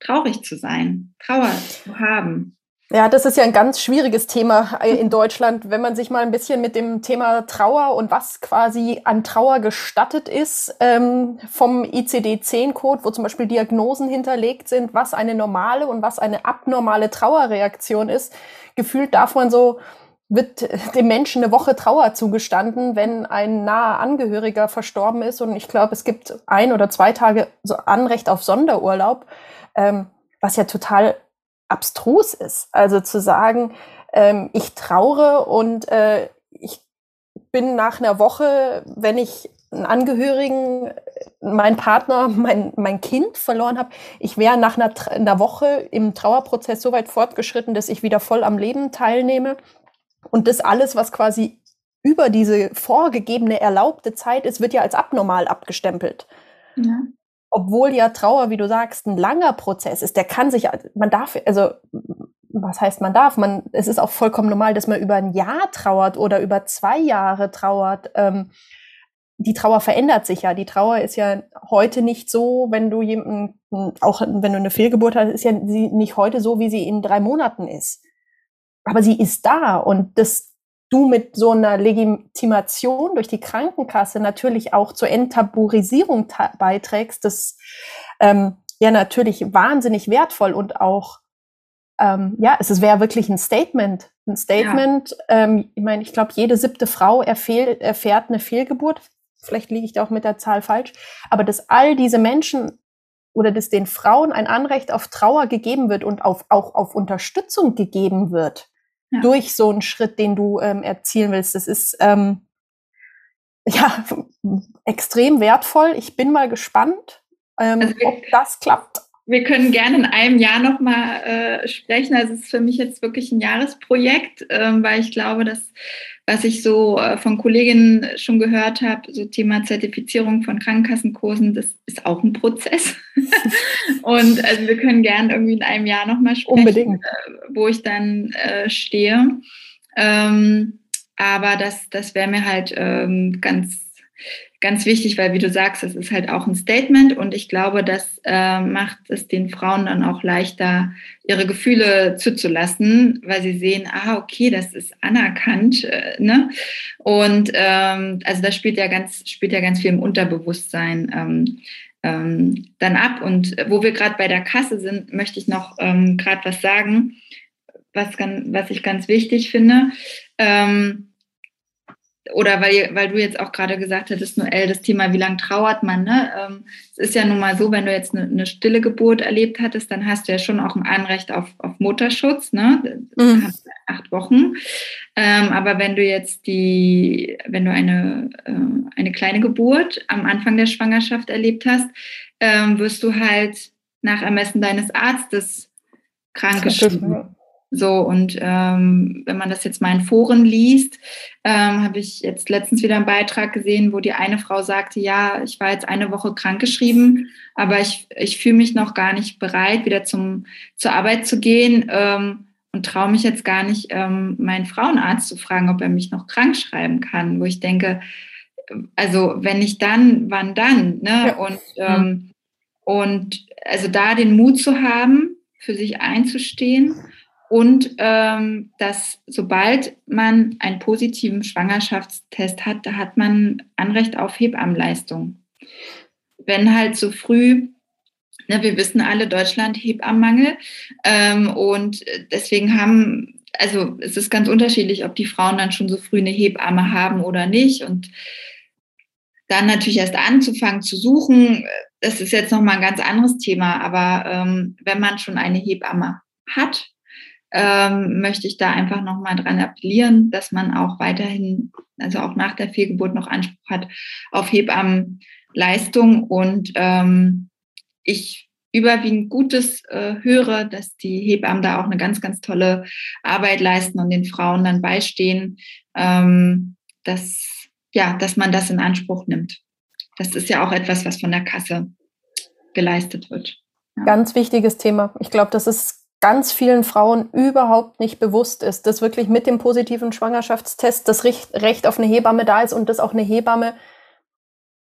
traurig zu sein, Trauer zu haben. Ja, das ist ja ein ganz schwieriges Thema äh, in Deutschland, wenn man sich mal ein bisschen mit dem Thema Trauer und was quasi an Trauer gestattet ist, ähm, vom ICD-10-Code, wo zum Beispiel Diagnosen hinterlegt sind, was eine normale und was eine abnormale Trauerreaktion ist. Gefühlt darf man so, wird dem Menschen eine Woche Trauer zugestanden, wenn ein naher Angehöriger verstorben ist. Und ich glaube, es gibt ein oder zwei Tage so Anrecht auf Sonderurlaub, ähm, was ja total abstrus ist. Also zu sagen, ähm, ich traure und äh, ich bin nach einer Woche, wenn ich einen Angehörigen, meinen Partner, mein, mein Kind verloren habe, ich wäre nach einer, einer Woche im Trauerprozess so weit fortgeschritten, dass ich wieder voll am Leben teilnehme. Und das alles, was quasi über diese vorgegebene erlaubte Zeit ist, wird ja als abnormal abgestempelt. Ja obwohl ja Trauer, wie du sagst, ein langer Prozess ist, der kann sich, man darf, also was heißt man darf? Man, es ist auch vollkommen normal, dass man über ein Jahr trauert oder über zwei Jahre trauert. Ähm, die Trauer verändert sich ja. Die Trauer ist ja heute nicht so, wenn du jemanden, auch wenn du eine Fehlgeburt hast, ist ja sie nicht heute so, wie sie in drei Monaten ist. Aber sie ist da und das du mit so einer Legitimation durch die Krankenkasse natürlich auch zur Enttabuisierung beiträgst, das ähm, ja natürlich wahnsinnig wertvoll und auch ähm, ja, es wäre wirklich ein Statement. Ein Statement, ja. ähm, ich meine, ich glaube, jede siebte Frau erfährt, erfährt eine Fehlgeburt. Vielleicht liege ich da auch mit der Zahl falsch. Aber dass all diese Menschen oder dass den Frauen ein Anrecht auf Trauer gegeben wird und auf, auch auf Unterstützung gegeben wird, ja. durch so einen Schritt, den du ähm, erzielen willst. Das ist ähm, ja extrem wertvoll. Ich bin mal gespannt. ähm, also ob das klappt. Wir können gerne in einem Jahr nochmal äh, sprechen. Also es ist für mich jetzt wirklich ein Jahresprojekt, äh, weil ich glaube, dass was ich so äh, von Kolleginnen schon gehört habe, so Thema Zertifizierung von Krankenkassenkursen, das ist auch ein Prozess. und also wir können gerne irgendwie in einem Jahr nochmal sprechen, Unbedingt. Äh, wo ich dann äh, stehe. Ähm, aber das, das wäre mir halt ähm, ganz ganz wichtig, weil wie du sagst, es ist halt auch ein Statement und ich glaube, das äh, macht es den Frauen dann auch leichter, ihre Gefühle zuzulassen, weil sie sehen, ah, okay, das ist anerkannt, äh, ne? Und ähm, also das spielt ja ganz, spielt ja ganz viel im Unterbewusstsein. Ähm, ähm, dann ab. Und wo wir gerade bei der Kasse sind, möchte ich noch ähm, gerade was sagen, was, was ich ganz wichtig finde. Ähm, oder weil, weil du jetzt auch gerade gesagt hattest, Noel, das Thema, wie lange trauert man, ne? Ähm, es ist ja nun mal so, wenn du jetzt eine, eine, stille Geburt erlebt hattest, dann hast du ja schon auch ein Anrecht auf, auf Mutterschutz, ne? Mhm. Acht Wochen. Ähm, aber wenn du jetzt die, wenn du eine, äh, eine kleine Geburt am Anfang der Schwangerschaft erlebt hast, ähm, wirst du halt nach Ermessen deines Arztes krankgeschrieben. So, und ähm, wenn man das jetzt mal in Foren liest, ähm, habe ich jetzt letztens wieder einen Beitrag gesehen, wo die eine Frau sagte, ja, ich war jetzt eine Woche krankgeschrieben, aber ich, ich fühle mich noch gar nicht bereit, wieder zum, zur Arbeit zu gehen ähm, und traue mich jetzt gar nicht, ähm, meinen Frauenarzt zu fragen, ob er mich noch krank schreiben kann, wo ich denke, also wenn nicht dann, wann dann? Ne? Und, ähm, und also da den Mut zu haben, für sich einzustehen und ähm, dass sobald man einen positiven Schwangerschaftstest hat, da hat man Anrecht auf Hebammenleistung. Wenn halt so früh, ne, wir wissen alle, Deutschland Hebammenmangel ähm, und deswegen haben, also es ist ganz unterschiedlich, ob die Frauen dann schon so früh eine Hebamme haben oder nicht und dann natürlich erst anzufangen zu suchen, das ist jetzt nochmal ein ganz anderes Thema, aber ähm, wenn man schon eine Hebamme hat, ähm, möchte ich da einfach nochmal dran appellieren, dass man auch weiterhin, also auch nach der Fehlgeburt noch Anspruch hat auf Hebammenleistung. Und ähm, ich überwiegend Gutes äh, höre, dass die Hebammen da auch eine ganz, ganz tolle Arbeit leisten und den Frauen dann beistehen, ähm, dass, ja, dass man das in Anspruch nimmt. Das ist ja auch etwas, was von der Kasse geleistet wird. Ja. Ganz wichtiges Thema. Ich glaube, das ist ganz vielen Frauen überhaupt nicht bewusst ist, dass wirklich mit dem positiven Schwangerschaftstest das Recht auf eine Hebamme da ist und dass auch eine Hebamme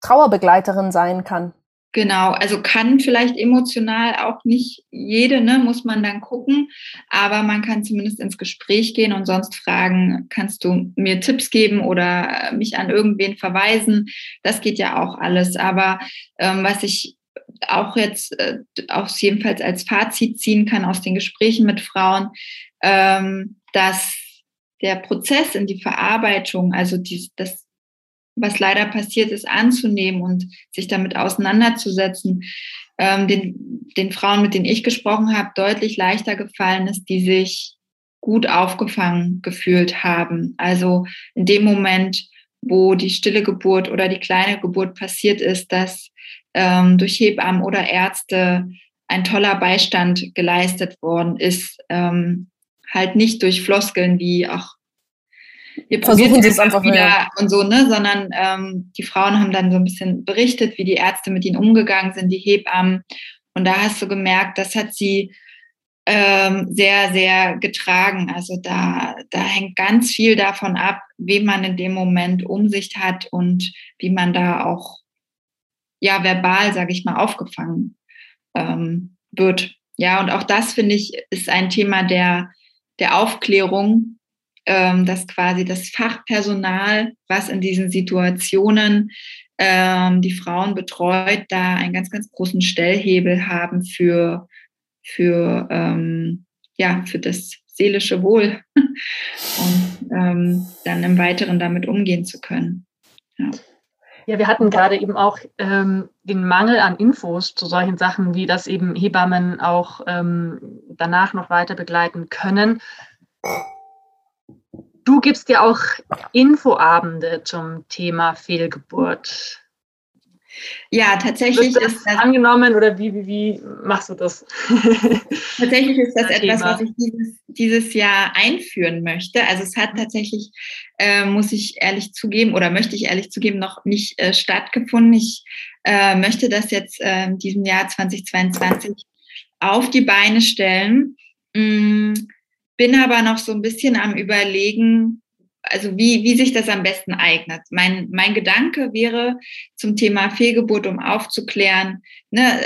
Trauerbegleiterin sein kann. Genau, also kann vielleicht emotional auch nicht jede, ne, muss man dann gucken, aber man kann zumindest ins Gespräch gehen und sonst fragen, kannst du mir Tipps geben oder mich an irgendwen verweisen? Das geht ja auch alles. Aber ähm, was ich auch jetzt äh, auch jedenfalls als Fazit ziehen kann aus den Gesprächen mit Frauen, ähm, dass der Prozess in die Verarbeitung, also die, das, was leider passiert ist, anzunehmen und sich damit auseinanderzusetzen, ähm, den, den Frauen, mit denen ich gesprochen habe, deutlich leichter gefallen ist, die sich gut aufgefangen gefühlt haben. Also in dem Moment, wo die stille Geburt oder die kleine Geburt passiert ist, dass ähm, durch Hebammen oder Ärzte ein toller Beistand geleistet worden ist. Ähm, halt nicht durch Floskeln wie, ach, wir versuchen es einfach wieder mehr. und so, ne, sondern ähm, die Frauen haben dann so ein bisschen berichtet, wie die Ärzte mit ihnen umgegangen sind, die Hebammen. Und da hast du gemerkt, das hat sie ähm, sehr, sehr getragen. Also da, da hängt ganz viel davon ab, wie man in dem Moment Umsicht hat und wie man da auch ja verbal, sage ich mal, aufgefangen ähm, wird. Ja, und auch das finde ich ist ein Thema der, der Aufklärung, ähm, dass quasi das Fachpersonal, was in diesen Situationen ähm, die Frauen betreut, da einen ganz, ganz großen Stellhebel haben für, für, ähm, ja, für das seelische Wohl und ähm, dann im Weiteren damit umgehen zu können. Ja. Ja, wir hatten gerade eben auch ähm, den Mangel an Infos zu solchen Sachen, wie das eben Hebammen auch ähm, danach noch weiter begleiten können. Du gibst ja auch Infoabende zum Thema Fehlgeburt. Ja, tatsächlich das ist das angenommen oder wie, wie, wie machst du das? tatsächlich ist das etwas, was ich dieses, dieses Jahr einführen möchte. Also es hat tatsächlich, äh, muss ich ehrlich zugeben oder möchte ich ehrlich zugeben, noch nicht äh, stattgefunden. Ich äh, möchte das jetzt in diesem Jahr 2022 auf die Beine stellen. Mm, bin aber noch so ein bisschen am Überlegen, also wie, wie sich das am besten eignet. Mein, mein Gedanke wäre zum Thema Fehlgeburt, um aufzuklären, ne,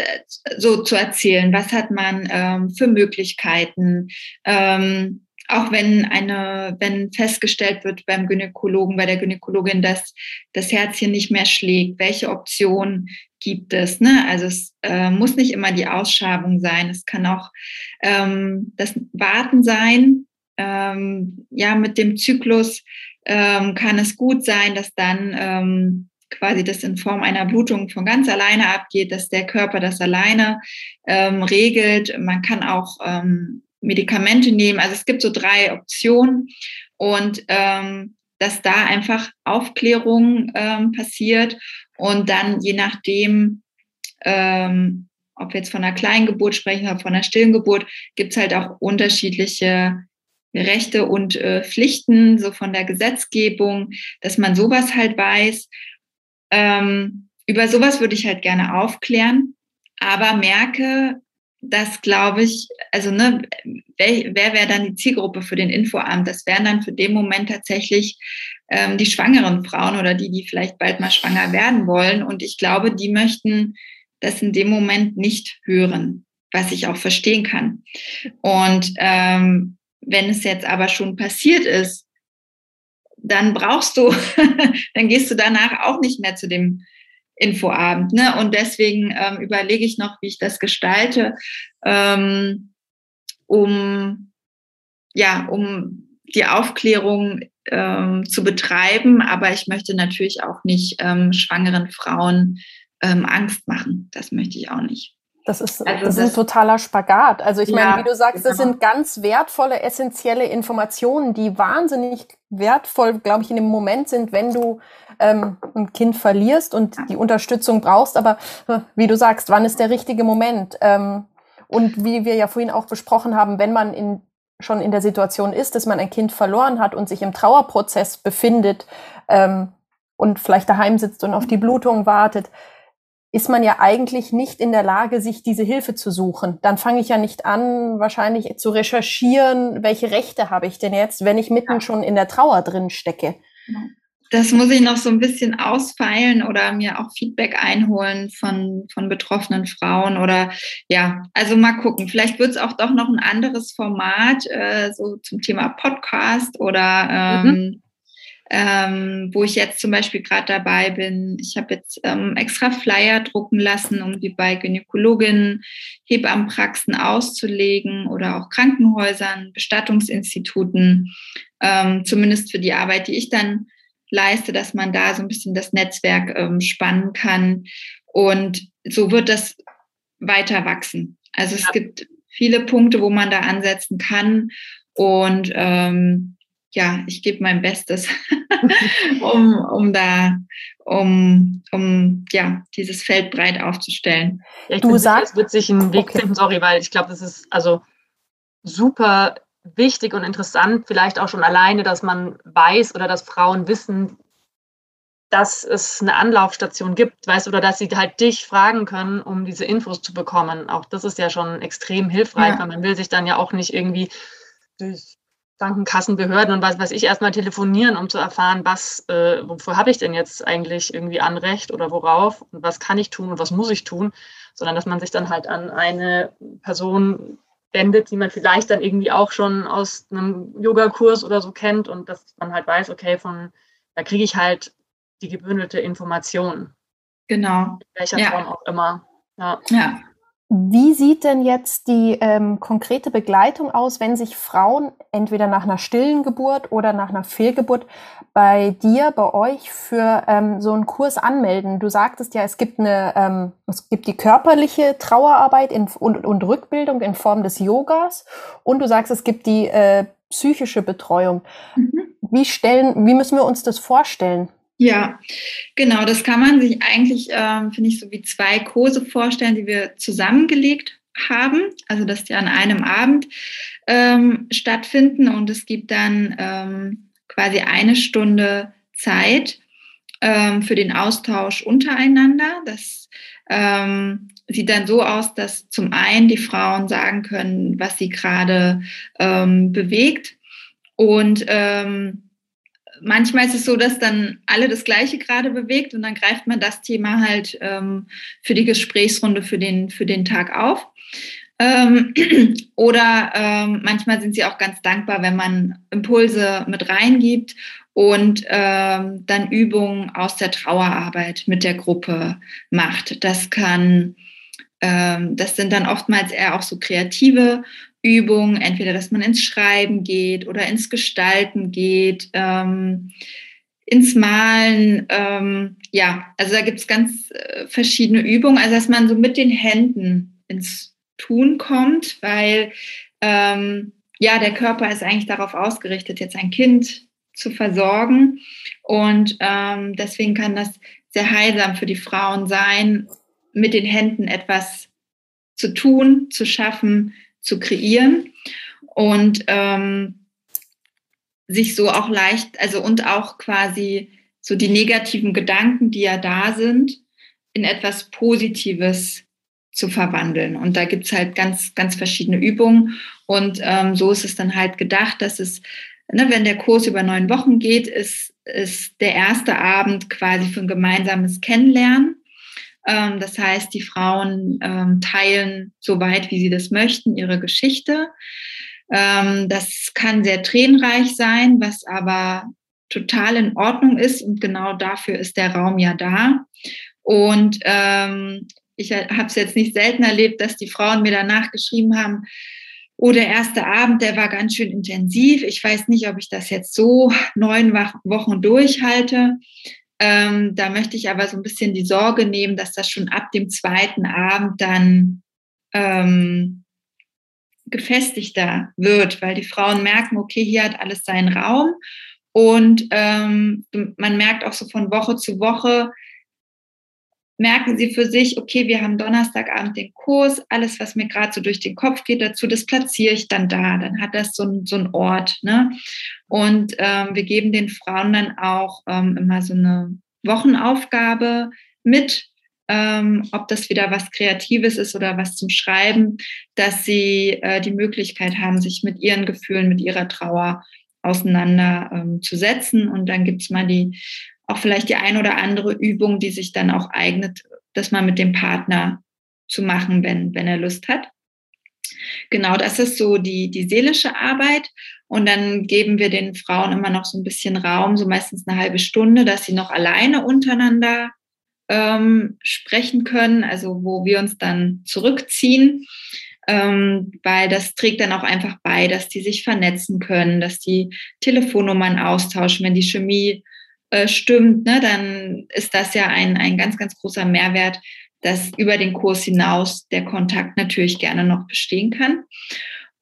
so zu erzählen, was hat man ähm, für Möglichkeiten, ähm, auch wenn eine, wenn festgestellt wird beim Gynäkologen, bei der Gynäkologin, dass das Herzchen nicht mehr schlägt, welche Optionen gibt es? Ne? Also es äh, muss nicht immer die Ausschabung sein, es kann auch ähm, das Warten sein, ähm, ja, mit dem Zyklus ähm, kann es gut sein, dass dann ähm, quasi das in Form einer Blutung von ganz alleine abgeht, dass der Körper das alleine ähm, regelt. Man kann auch ähm, Medikamente nehmen. Also es gibt so drei Optionen und ähm, dass da einfach Aufklärung passiert und dann je nachdem, ob wir jetzt von einer kleinen Geburt sprechen oder von einer stillen Geburt, gibt es halt auch unterschiedliche Rechte und äh, Pflichten, so von der Gesetzgebung, dass man sowas halt weiß. Ähm, über sowas würde ich halt gerne aufklären, aber merke, dass glaube ich, also ne, wer, wer wäre dann die Zielgruppe für den Infoamt? Das wären dann für den Moment tatsächlich ähm, die schwangeren Frauen oder die, die vielleicht bald mal schwanger werden wollen. Und ich glaube, die möchten das in dem Moment nicht hören, was ich auch verstehen kann. Und ähm, wenn es jetzt aber schon passiert ist, dann brauchst du, dann gehst du danach auch nicht mehr zu dem Infoabend. Ne? Und deswegen ähm, überlege ich noch, wie ich das gestalte, ähm, um ja, um die Aufklärung ähm, zu betreiben. Aber ich möchte natürlich auch nicht ähm, schwangeren Frauen ähm, Angst machen. Das möchte ich auch nicht. Das ist, also das, das ist ein totaler Spagat. Also ich ja, meine, wie du sagst, das genau. sind ganz wertvolle, essentielle Informationen, die wahnsinnig wertvoll, glaube ich, in dem Moment sind, wenn du ähm, ein Kind verlierst und die Unterstützung brauchst. Aber äh, wie du sagst, wann ist der richtige Moment? Ähm, und wie wir ja vorhin auch besprochen haben, wenn man in, schon in der Situation ist, dass man ein Kind verloren hat und sich im Trauerprozess befindet ähm, und vielleicht daheim sitzt und auf die Blutung wartet, ist man ja eigentlich nicht in der Lage, sich diese Hilfe zu suchen. Dann fange ich ja nicht an, wahrscheinlich zu recherchieren, welche Rechte habe ich denn jetzt, wenn ich mitten ja. schon in der Trauer drin stecke. Das muss ich noch so ein bisschen ausfeilen oder mir auch Feedback einholen von, von betroffenen Frauen oder ja, also mal gucken. Vielleicht wird es auch doch noch ein anderes Format, äh, so zum Thema Podcast oder mhm. ähm, mhm ähm, wo ich jetzt zum Beispiel gerade dabei bin. Ich habe jetzt ähm, extra Flyer drucken lassen, um die bei Gynäkologinnen, Hebammenpraxen auszulegen oder auch Krankenhäusern, Bestattungsinstituten, ähm, zumindest für die Arbeit, die ich dann leiste, dass man da so ein bisschen das Netzwerk ähm, spannen kann. Und so wird das weiter wachsen. Also es ja. gibt viele Punkte, wo man da ansetzen kann. Und ähm, ja, ich gebe mein Bestes, um, um da, um, um ja, dieses Feld breit aufzustellen. Ja, du sagst, es wird sich einen Weg okay. finden, sorry, weil ich glaube, das ist also super wichtig und interessant, vielleicht auch schon alleine, dass man weiß oder dass Frauen wissen, dass es eine Anlaufstation gibt, weißt oder dass sie halt dich fragen können, um diese Infos zu bekommen. Auch das ist ja schon extrem hilfreich, ja. weil man will sich dann ja auch nicht irgendwie durch Krankenkassenbehörden und was weiß ich erstmal telefonieren, um zu erfahren, was, äh, wofür habe ich denn jetzt eigentlich irgendwie Anrecht oder worauf und was kann ich tun und was muss ich tun, sondern dass man sich dann halt an eine Person wendet, die man vielleicht dann irgendwie auch schon aus einem Yogakurs oder so kennt und dass man halt weiß, okay, von da kriege ich halt die gebündelte Information. Genau. In welcher ja. Form auch immer. Ja. ja. Wie sieht denn jetzt die ähm, konkrete Begleitung aus, wenn sich Frauen entweder nach einer stillen Geburt oder nach einer Fehlgeburt bei dir, bei euch für ähm, so einen Kurs anmelden? Du sagtest ja, es gibt eine, ähm, es gibt die körperliche Trauerarbeit in, und, und, Rückbildung in Form des Yogas und du sagst, es gibt die äh, psychische Betreuung. Mhm. Wie stellen, wie müssen wir uns das vorstellen? Ja, genau, das kann man sich eigentlich, ähm, finde ich, so wie zwei Kurse vorstellen, die wir zusammengelegt haben, also dass die an einem Abend ähm, stattfinden und es gibt dann ähm, quasi eine Stunde Zeit ähm, für den Austausch untereinander. Das ähm, sieht dann so aus, dass zum einen die Frauen sagen können, was sie gerade ähm, bewegt und ähm, manchmal ist es so, dass dann alle das Gleiche gerade bewegt und dann greift man das Thema halt ähm, für die Gesprächsrunde für den, für den Tag auf. Ähm, oder ähm, manchmal sind sie auch ganz dankbar, wenn man Impulse mit reingibt und ähm, dann Übungen aus der Trauerarbeit mit der Gruppe macht. Das kann, ähm, das sind dann oftmals eher auch so kreative Übungen, entweder dass man ins Schreiben geht oder ins Gestalten geht, ähm, ins Malen. Ähm, ja, also da gibt es ganz äh, verschiedene Übungen, also dass man so mit den Händen ins Tun kommt, weil ähm, ja, der Körper ist eigentlich darauf ausgerichtet, jetzt ein Kind zu versorgen. Und ähm, deswegen kann das sehr heilsam für die Frauen sein, mit den Händen etwas zu tun, zu schaffen, zu kreieren und ähm, sich so auch leicht, also und auch quasi so die negativen Gedanken, die ja da sind, in etwas Positives zu verwandeln. Und da gibt's halt ganz, ganz verschiedene Übungen. Und ähm, so ist es dann halt gedacht, dass es, ne, wenn der Kurs über neun Wochen geht, ist, ist der erste Abend quasi für ein gemeinsames Kennenlernen. Ähm, das heißt, die Frauen ähm, teilen, soweit wie sie das möchten, ihre Geschichte. Ähm, das kann sehr tränenreich sein, was aber total in Ordnung ist und genau dafür ist der Raum ja da. Und ich habe es jetzt nicht selten erlebt, dass die Frauen mir danach geschrieben haben, oh, der erste Abend, der war ganz schön intensiv. Ich weiß nicht, ob ich das jetzt so neun Wochen durchhalte. Ähm, da möchte ich aber so ein bisschen die Sorge nehmen, dass das schon ab dem zweiten Abend dann ähm, gefestigter wird, weil die Frauen merken, okay, hier hat alles seinen Raum. Und ähm, man merkt auch so von Woche zu Woche, merken sie für sich, okay, wir haben Donnerstagabend den Kurs, alles, was mir gerade so durch den Kopf geht dazu, das platziere ich dann da. Dann hat das so, so einen Ort. Ne? Und ähm, wir geben den Frauen dann auch ähm, immer so eine Wochenaufgabe mit, ähm, ob das wieder was Kreatives ist oder was zum Schreiben, dass sie äh, die Möglichkeit haben, sich mit ihren Gefühlen, mit ihrer Trauer auseinanderzusetzen. Ähm, und dann gibt es mal die auch vielleicht die ein oder andere Übung, die sich dann auch eignet, das mal mit dem Partner zu machen, wenn, wenn er Lust hat. Genau, das ist so die, die seelische Arbeit. Und dann geben wir den Frauen immer noch so ein bisschen Raum, so meistens eine halbe Stunde, dass sie noch alleine untereinander ähm, sprechen können, also wo wir uns dann zurückziehen, ähm, weil das trägt dann auch einfach bei, dass die sich vernetzen können, dass die Telefonnummern austauschen, wenn die Chemie äh, stimmt, ne, dann ist das ja ein, ein ganz, ganz großer Mehrwert, dass über den Kurs hinaus der Kontakt natürlich gerne noch bestehen kann.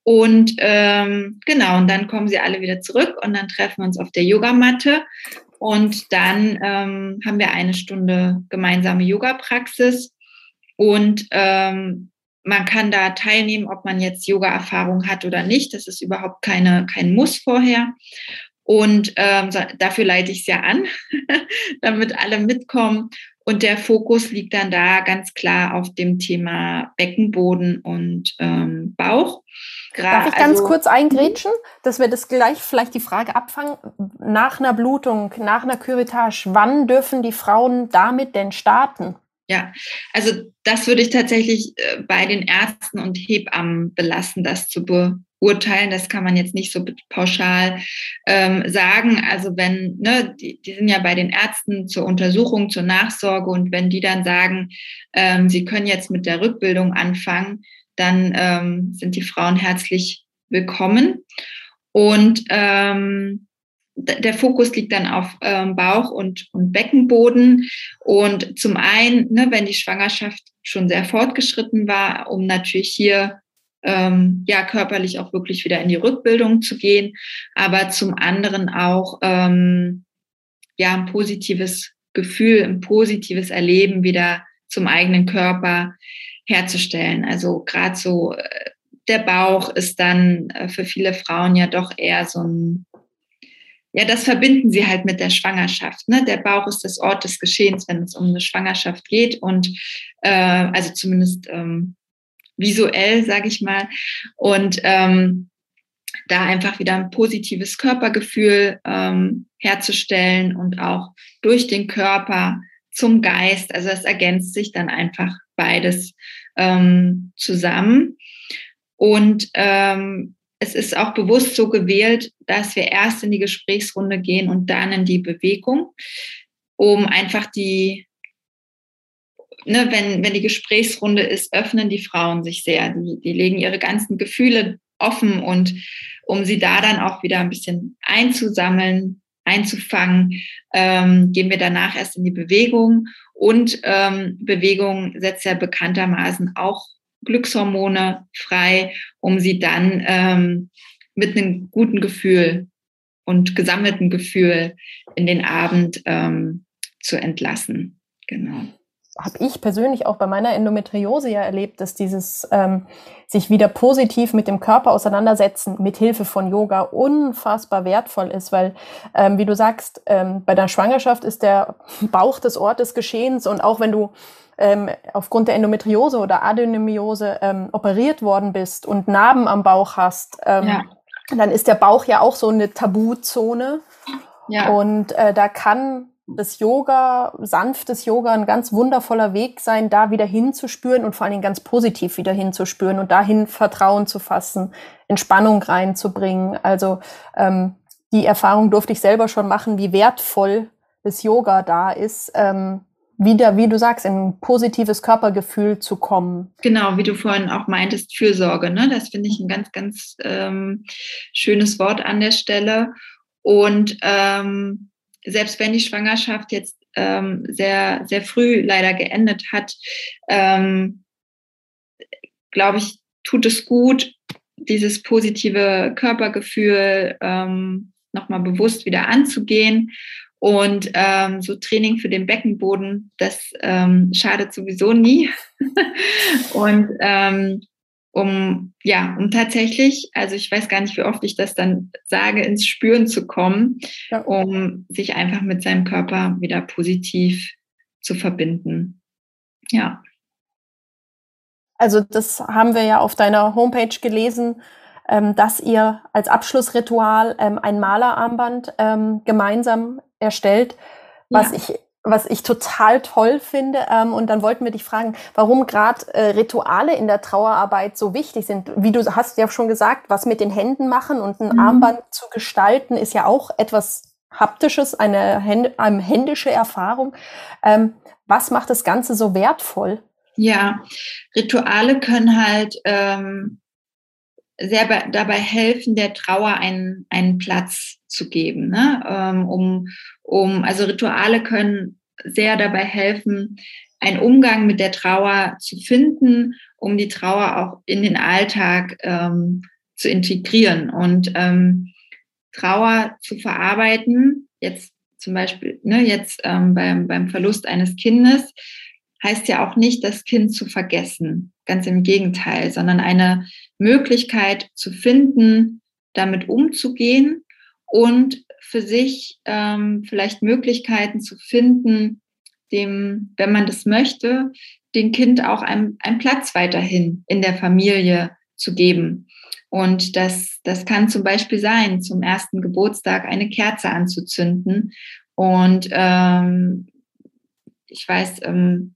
Und ähm, genau, und dann kommen sie alle wieder zurück und dann treffen wir uns auf der Yogamatte und dann ähm, haben wir eine Stunde gemeinsame Yoga-Praxis und ähm, man kann da teilnehmen, ob man jetzt Yoga-Erfahrung hat oder nicht. Das ist überhaupt keine, kein Muss vorher. Und ähm, dafür leite ich es ja an, damit alle mitkommen. Und der Fokus liegt dann da ganz klar auf dem Thema Beckenboden und ähm, Bauch. Darf ich ganz also, kurz eingrätschen, dass wir das gleich vielleicht die Frage abfangen? Nach einer Blutung, nach einer Curettage, wann dürfen die Frauen damit denn starten? Ja, also das würde ich tatsächlich äh, bei den Ärzten und Hebammen belassen, das zu beurteilen. Das kann man jetzt nicht so pauschal ähm, sagen. Also wenn, ne, die, die, sind ja bei den Ärzten zur Untersuchung, zur Nachsorge und wenn die dann sagen, ähm, sie können jetzt mit der Rückbildung anfangen, dann ähm, sind die Frauen herzlich willkommen. Und ähm, der Fokus liegt dann auf ähm, Bauch und, und Beckenboden. Und zum einen, ne, wenn die Schwangerschaft schon sehr fortgeschritten war, um natürlich hier ähm, ja körperlich auch wirklich wieder in die Rückbildung zu gehen, aber zum anderen auch ähm, ja, ein positives Gefühl, ein positives Erleben wieder zum eigenen Körper herzustellen. Also gerade so äh, der Bauch ist dann äh, für viele Frauen ja doch eher so ein, ja, das verbinden sie halt mit der Schwangerschaft. Ne? Der Bauch ist das Ort des Geschehens, wenn es um eine Schwangerschaft geht und äh, also zumindest ähm, visuell, sage ich mal. Und ähm, da einfach wieder ein positives Körpergefühl ähm, herzustellen und auch durch den Körper zum Geist. Also es ergänzt sich dann einfach beides ähm, zusammen. Und ähm, es ist auch bewusst so gewählt, dass wir erst in die Gesprächsrunde gehen und dann in die Bewegung, um einfach die, ne, wenn, wenn die Gesprächsrunde ist, öffnen die Frauen sich sehr. Die, die legen ihre ganzen Gefühle offen und um sie da dann auch wieder ein bisschen einzusammeln, einzufangen, ähm, gehen wir danach erst in die Bewegung. Und ähm, Bewegung setzt ja bekanntermaßen auch Glückshormone frei, um sie dann ähm, mit einem guten Gefühl und gesammelten Gefühl in den Abend ähm, zu entlassen. Genau habe ich persönlich auch bei meiner Endometriose ja erlebt, dass dieses ähm, sich wieder positiv mit dem Körper auseinandersetzen mit Hilfe von Yoga unfassbar wertvoll ist, weil ähm, wie du sagst, ähm, bei der Schwangerschaft ist der Bauch des Ortes Geschehens und auch wenn du ähm, aufgrund der Endometriose oder Adenomyose ähm, operiert worden bist und Narben am Bauch hast, ähm, ja. dann ist der Bauch ja auch so eine Tabuzone. Ja. Und äh, da kann das Yoga, sanftes Yoga, ein ganz wundervoller Weg sein, da wieder hinzuspüren und vor allen Dingen ganz positiv wieder hinzuspüren und dahin Vertrauen zu fassen, Entspannung reinzubringen. Also ähm, die Erfahrung durfte ich selber schon machen, wie wertvoll das Yoga da ist, ähm, wieder, wie du sagst, in ein positives Körpergefühl zu kommen. Genau, wie du vorhin auch meintest, Fürsorge. Ne? Das finde ich ein ganz, ganz ähm, schönes Wort an der Stelle. Und ähm, selbst wenn die Schwangerschaft jetzt ähm, sehr, sehr früh leider geendet hat, ähm, glaube ich, tut es gut, dieses positive Körpergefühl ähm, nochmal bewusst wieder anzugehen. Und ähm, so Training für den Beckenboden, das ähm, schadet sowieso nie. und ähm, um ja, um tatsächlich, also ich weiß gar nicht, wie oft ich das dann sage, ins Spüren zu kommen, ja. um sich einfach mit seinem Körper wieder positiv zu verbinden. Ja. Also das haben wir ja auf deiner Homepage gelesen, ähm, dass ihr als Abschlussritual ähm, ein Malerarmband ähm, gemeinsam erstellt, was ja. ich was ich total toll finde. Ähm, und dann wollten wir dich fragen, warum gerade äh, Rituale in der Trauerarbeit so wichtig sind. Wie du hast ja schon gesagt, was mit den Händen machen und ein mhm. Armband zu gestalten, ist ja auch etwas Haptisches, eine, Hände, eine händische Erfahrung. Ähm, was macht das Ganze so wertvoll? Ja, Rituale können halt ähm, sehr dabei helfen, der Trauer einen, einen Platz zu geben. Ne? Ähm, um, um, also Rituale können sehr dabei helfen, einen Umgang mit der Trauer zu finden, um die Trauer auch in den Alltag ähm, zu integrieren und ähm, Trauer zu verarbeiten. Jetzt zum Beispiel, ne, jetzt ähm, beim, beim Verlust eines Kindes heißt ja auch nicht, das Kind zu vergessen. Ganz im Gegenteil, sondern eine Möglichkeit zu finden, damit umzugehen und für sich ähm, vielleicht Möglichkeiten zu finden, dem, wenn man das möchte, dem Kind auch einen, einen Platz weiterhin in der Familie zu geben. Und das, das kann zum Beispiel sein, zum ersten Geburtstag eine Kerze anzuzünden. Und ähm, ich weiß, ähm,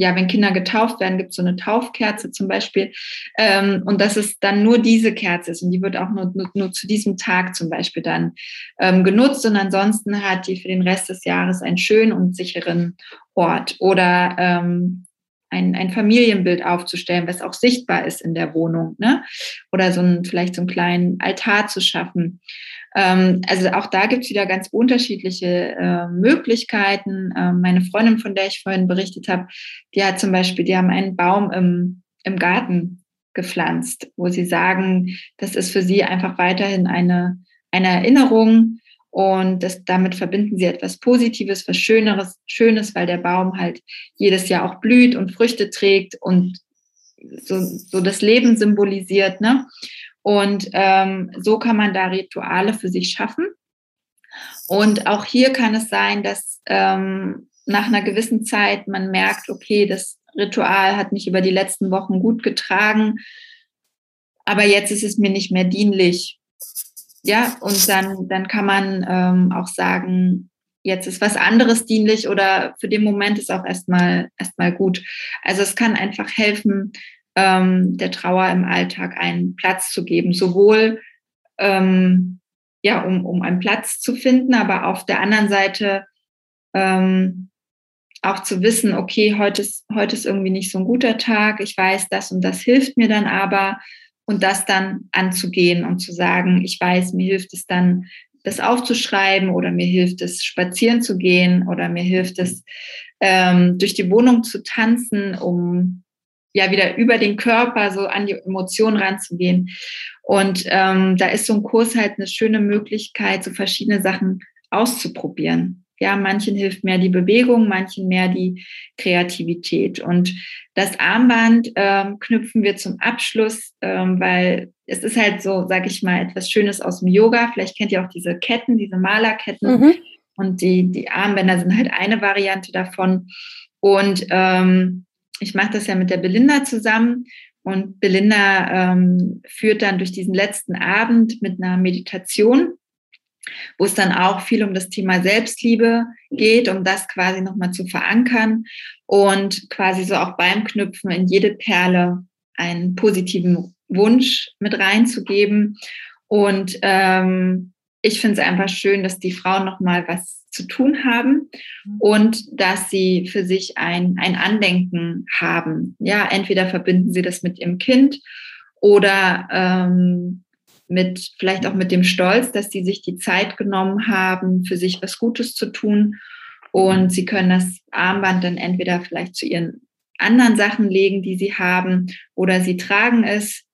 ja, wenn Kinder getauft werden, gibt es so eine Taufkerze zum Beispiel. Ähm, und dass es dann nur diese Kerze ist und die wird auch nur, nur, nur zu diesem Tag zum Beispiel dann ähm, genutzt und ansonsten hat die für den Rest des Jahres einen schönen und sicheren Ort. Oder ähm, ein, ein Familienbild aufzustellen, was auch sichtbar ist in der Wohnung, ne? Oder so ein, vielleicht so einen kleinen Altar zu schaffen. Ähm, also auch da gibt es wieder ganz unterschiedliche äh, Möglichkeiten. Ähm, meine Freundin, von der ich vorhin berichtet habe, die hat zum Beispiel, die haben einen Baum im, im Garten gepflanzt, wo sie sagen, das ist für sie einfach weiterhin eine, eine Erinnerung Und das, damit verbinden sie etwas Positives, was Schöneres, Schönes, weil der Baum halt jedes Jahr auch blüht und Früchte trägt und so, so das Leben symbolisiert. Ne? Und ähm, so kann man da Rituale für sich schaffen. Und auch hier kann es sein, dass ähm, nach einer gewissen Zeit man merkt, okay, das Ritual hat mich über die letzten Wochen gut getragen, aber jetzt ist es mir nicht mehr dienlich. Ja, und dann, dann kann man ähm, auch sagen, jetzt ist was anderes dienlich oder für den Moment ist auch erstmal erstmal gut. Also es kann einfach helfen, ähm, der Trauer im Alltag einen Platz zu geben, sowohl ähm, ja, um, um einen Platz zu finden, aber auf der anderen Seite ähm, auch zu wissen, okay, heute ist, heute ist irgendwie nicht so ein guter Tag, ich weiß, das und das hilft mir dann aber. Und das dann anzugehen und zu sagen, ich weiß, mir hilft es dann, das aufzuschreiben oder mir hilft es, spazieren zu gehen oder mir hilft es, ähm, durch die Wohnung zu tanzen, um ja wieder über den Körper so an die Emotionen ranzugehen. Und ähm, da ist so ein Kurs halt eine schöne Möglichkeit, so verschiedene Sachen auszuprobieren. Ja, manchen hilft mehr die Bewegung, manchen mehr die Kreativität. Und das Armband ähm, knüpfen wir zum Abschluss, ähm, weil es ist halt so, sag ich mal, etwas Schönes aus dem Yoga. Vielleicht kennt ihr auch diese Ketten, diese Malerketten. Mhm. Und die, die Armbänder sind halt eine Variante davon. Und ähm, ich mache das ja mit der Belinda zusammen. Und Belinda ähm, führt dann durch diesen letzten Abend mit einer Meditation wo es dann auch viel um das Thema Selbstliebe geht, um das quasi nochmal zu verankern und quasi so auch beim Knüpfen in jede Perle einen positiven Wunsch mit reinzugeben. Und ähm, ich finde es einfach schön, dass die Frauen nochmal was zu tun haben und dass sie für sich ein, ein Andenken haben. Ja, entweder verbinden sie das mit ihrem Kind oder ähm, mit vielleicht auch mit dem Stolz, dass sie sich die Zeit genommen haben, für sich was Gutes zu tun. Und sie können das Armband dann entweder vielleicht zu ihren anderen Sachen legen, die sie haben, oder sie tragen es.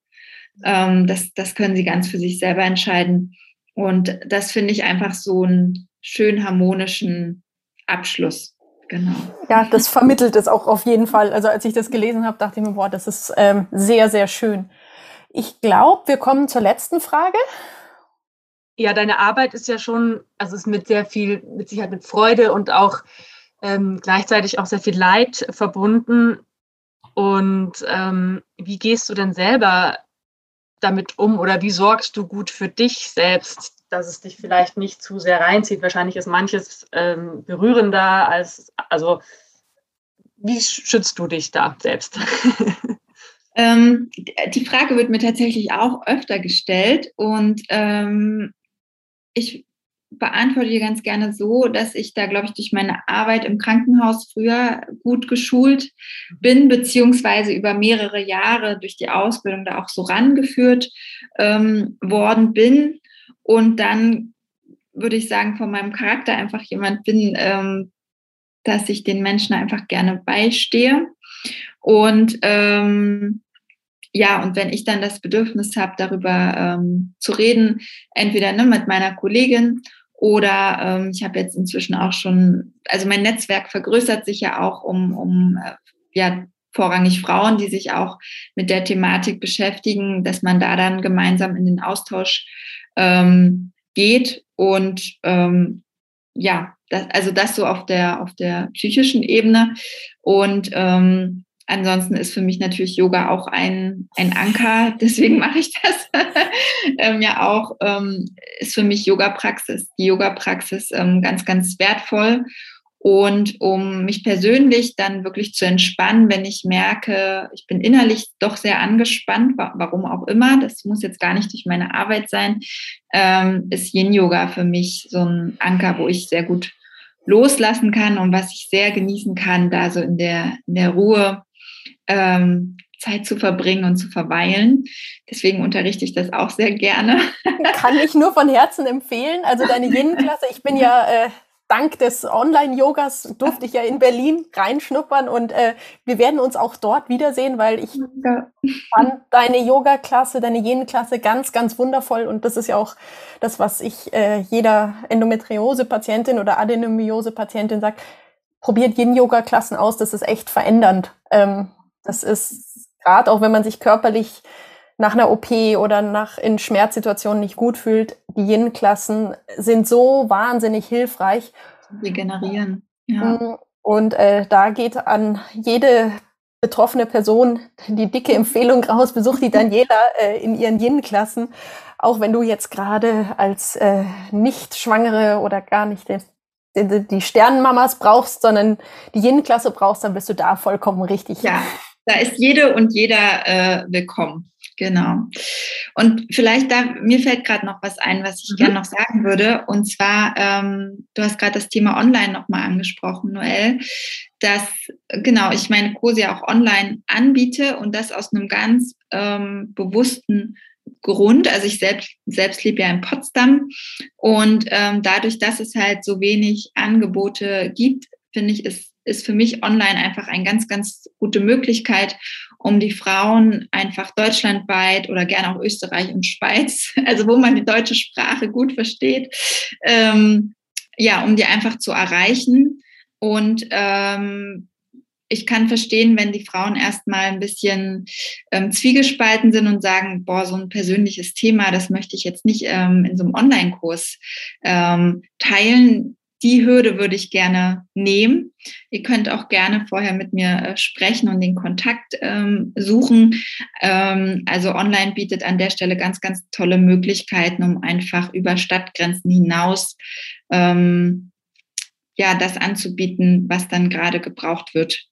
Ähm, das, das können sie ganz für sich selber entscheiden. Und das finde ich einfach so einen schön harmonischen Abschluss. Genau. Ja, das vermittelt es auch auf jeden Fall. Also als ich das gelesen habe, dachte ich mir, boah, das ist ähm, sehr, sehr schön. Ich glaube, wir kommen zur letzten Frage. Ja, deine Arbeit ist ja schon, also ist mit sehr viel, mit Sicherheit mit Freude und auch ähm, gleichzeitig auch sehr viel Leid verbunden. Und ähm, wie gehst du denn selber damit um oder wie sorgst du gut für dich selbst, dass es dich vielleicht nicht zu sehr reinzieht? Wahrscheinlich ist manches ähm, berührender als, also wie schützt du dich da selbst? Ähm, die Frage wird mir tatsächlich auch öfter gestellt und ähm, ich beantworte die ganz gerne so, dass ich da, glaube ich, durch meine Arbeit im Krankenhaus früher gut geschult bin, beziehungsweise über mehrere Jahre durch die Ausbildung da auch so rangeführt ähm, worden bin und dann würde ich sagen, von meinem Charakter einfach jemand bin, ähm, dass ich den Menschen einfach gerne beistehe. Und ähm, ja, und wenn ich dann das Bedürfnis habe, darüber ähm, zu reden, entweder ne, mit meiner Kollegin oder ähm, ich habe jetzt inzwischen auch schon, also mein Netzwerk vergrößert sich ja auch um, um äh, ja, vorrangig Frauen, die sich auch mit der Thematik beschäftigen, dass man da dann gemeinsam in den Austausch ähm, geht und ähm, ja, das, also das so auf der auf der psychischen Ebene. Und ähm, Ansonsten ist für mich natürlich Yoga auch ein, ein Anker, deswegen mache ich das ähm, ja auch, ähm, ist für mich Yoga-Praxis, die Yoga-Praxis ähm, ganz, ganz wertvoll. Und um mich persönlich dann wirklich zu entspannen, wenn ich merke, ich bin innerlich doch sehr angespannt, warum auch immer, das muss jetzt gar nicht durch meine Arbeit sein, ähm, ist Yin-Yoga für mich so ein Anker, wo ich sehr gut loslassen kann und was ich sehr genießen kann, da so in der, in der Ruhe ähm, Zeit zu verbringen und zu verweilen. Deswegen unterrichte ich das auch sehr gerne. Kann ich nur von Herzen empfehlen. Also deine Yin-Klasse, ich bin ja äh, dank des Online-Yogas durfte ich ja in Berlin reinschnuppern und äh, wir werden uns auch dort wiedersehen, weil ich ja. fand deine Yoga-Klasse, deine Yen-Klasse ganz, ganz wundervoll und das ist ja auch das, was ich äh, jeder Endometriose-Patientin oder Adenomyose-Patientin sage, probiert Yin-Yoga-Klassen aus, das ist echt verändernd. Ähm, das ist gerade auch, wenn man sich körperlich nach einer OP oder nach in Schmerzsituationen nicht gut fühlt, die Yin-Klassen sind so wahnsinnig hilfreich. Regenerieren. Ja. Mm, und äh, da geht an jede betroffene Person die dicke Empfehlung raus, besuch die Daniela äh, in ihren Yin-Klassen. Auch wenn du jetzt gerade als äh, nicht Schwangere oder gar nicht die, die Sternenmamas brauchst, sondern die Yin-Klasse brauchst, dann bist du da vollkommen richtig. Ja, da ist jede und jeder äh, willkommen. Genau. Und vielleicht da, mir fällt gerade noch was ein, was ich mhm. gerne noch sagen würde. Und zwar, ähm, du hast gerade das Thema Online nochmal angesprochen, Noel, dass, genau, ich meine Kurse ja auch online anbiete und das aus einem ganz ähm, bewussten Grund. Also ich selbst, selbst lebe ja in Potsdam und ähm, dadurch, dass es halt so wenig Angebote gibt, finde ich, ist, ist für mich online einfach eine ganz, ganz gute Möglichkeit, um die Frauen einfach deutschlandweit oder gerne auch Österreich und Schweiz, also wo man die deutsche Sprache gut versteht, ähm, ja, um die einfach zu erreichen. Und ähm, ich kann verstehen, wenn die Frauen erstmal ein bisschen ähm, zwiegespalten sind und sagen, boah, so ein persönliches Thema, das möchte ich jetzt nicht ähm, in so einem Online-Kurs ähm, teilen die Hürde würde ich gerne nehmen. Ihr könnt auch gerne vorher mit mir äh, sprechen und den Kontakt ähm, suchen. Ähm, also online bietet an der Stelle ganz, ganz tolle Möglichkeiten, um einfach über Stadtgrenzen hinaus ähm, ja das anzubieten, was dann gerade gebraucht wird.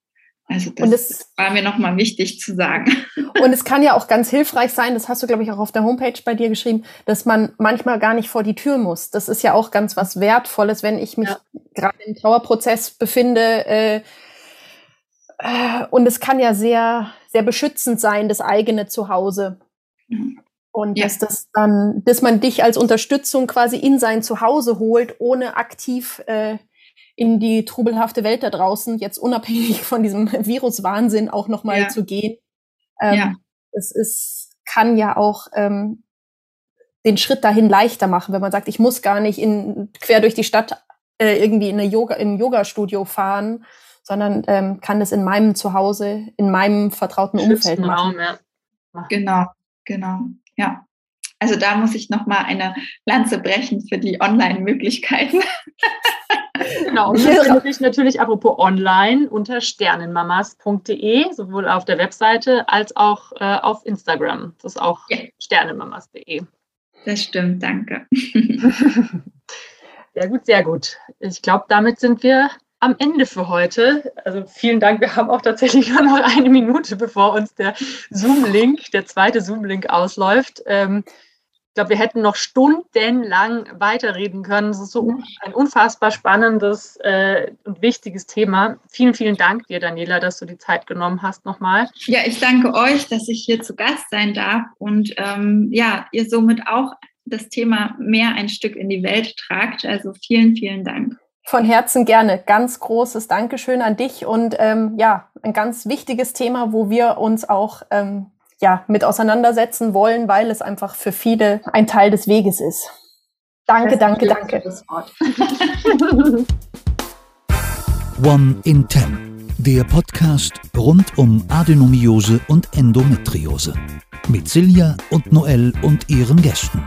Also das, das war mir nochmal wichtig zu sagen. Und es kann ja auch ganz hilfreich sein, das hast du, glaube ich, auch auf der Homepage bei dir geschrieben, dass man manchmal gar nicht vor die Tür muss. Das ist ja auch ganz was Wertvolles, wenn ich mich ja. gerade im Trauerprozess befinde. Äh, äh, und es kann ja sehr, sehr beschützend sein, das eigene Zuhause. Und ja. dass das dann, dass man dich als Unterstützung quasi in sein Zuhause holt, ohne aktiv äh, in die trubelhafte Welt da draußen, jetzt unabhängig von diesem Viruswahnsinn auch nochmal ja. zu gehen. Ähm, ja. Es ist, kann ja auch ähm, den Schritt dahin leichter machen, wenn man sagt, ich muss gar nicht in, quer durch die Stadt äh, irgendwie in eine Yoga, im Yoga-Studio fahren, sondern ähm, kann das in meinem Zuhause, in meinem vertrauten Umfeld machen. Raum, ja. Genau, genau, ja. Also da muss ich nochmal eine Lanze brechen für die Online-Möglichkeiten. Genau, und das findet sich natürlich apropos online unter sternenmamas.de, sowohl auf der Webseite als auch äh, auf Instagram. Das ist auch ja. sternenmamas.de. Das stimmt, danke. Sehr gut, sehr gut. Ich glaube, damit sind wir am Ende für heute. Also vielen Dank. Wir haben auch tatsächlich nur noch eine Minute, bevor uns der Zoom-Link, der zweite Zoom-Link ausläuft. Ähm, ich glaube, wir hätten noch stundenlang weiterreden können. Es ist so ein unfassbar spannendes äh, und wichtiges Thema. Vielen, vielen Dank dir, Daniela, dass du die Zeit genommen hast nochmal. Ja, ich danke euch, dass ich hier zu Gast sein darf und ähm, ja, ihr somit auch das Thema mehr ein Stück in die Welt tragt. Also vielen, vielen Dank. Von Herzen gerne. Ganz großes Dankeschön an dich und ähm, ja, ein ganz wichtiges Thema, wo wir uns auch ähm, ja, mit auseinandersetzen wollen, weil es einfach für viele ein Teil des Weges ist. Danke, danke, danke. One in Ten, der Podcast rund um Adenomiose und Endometriose. Mit Silja und Noel und ihren Gästen.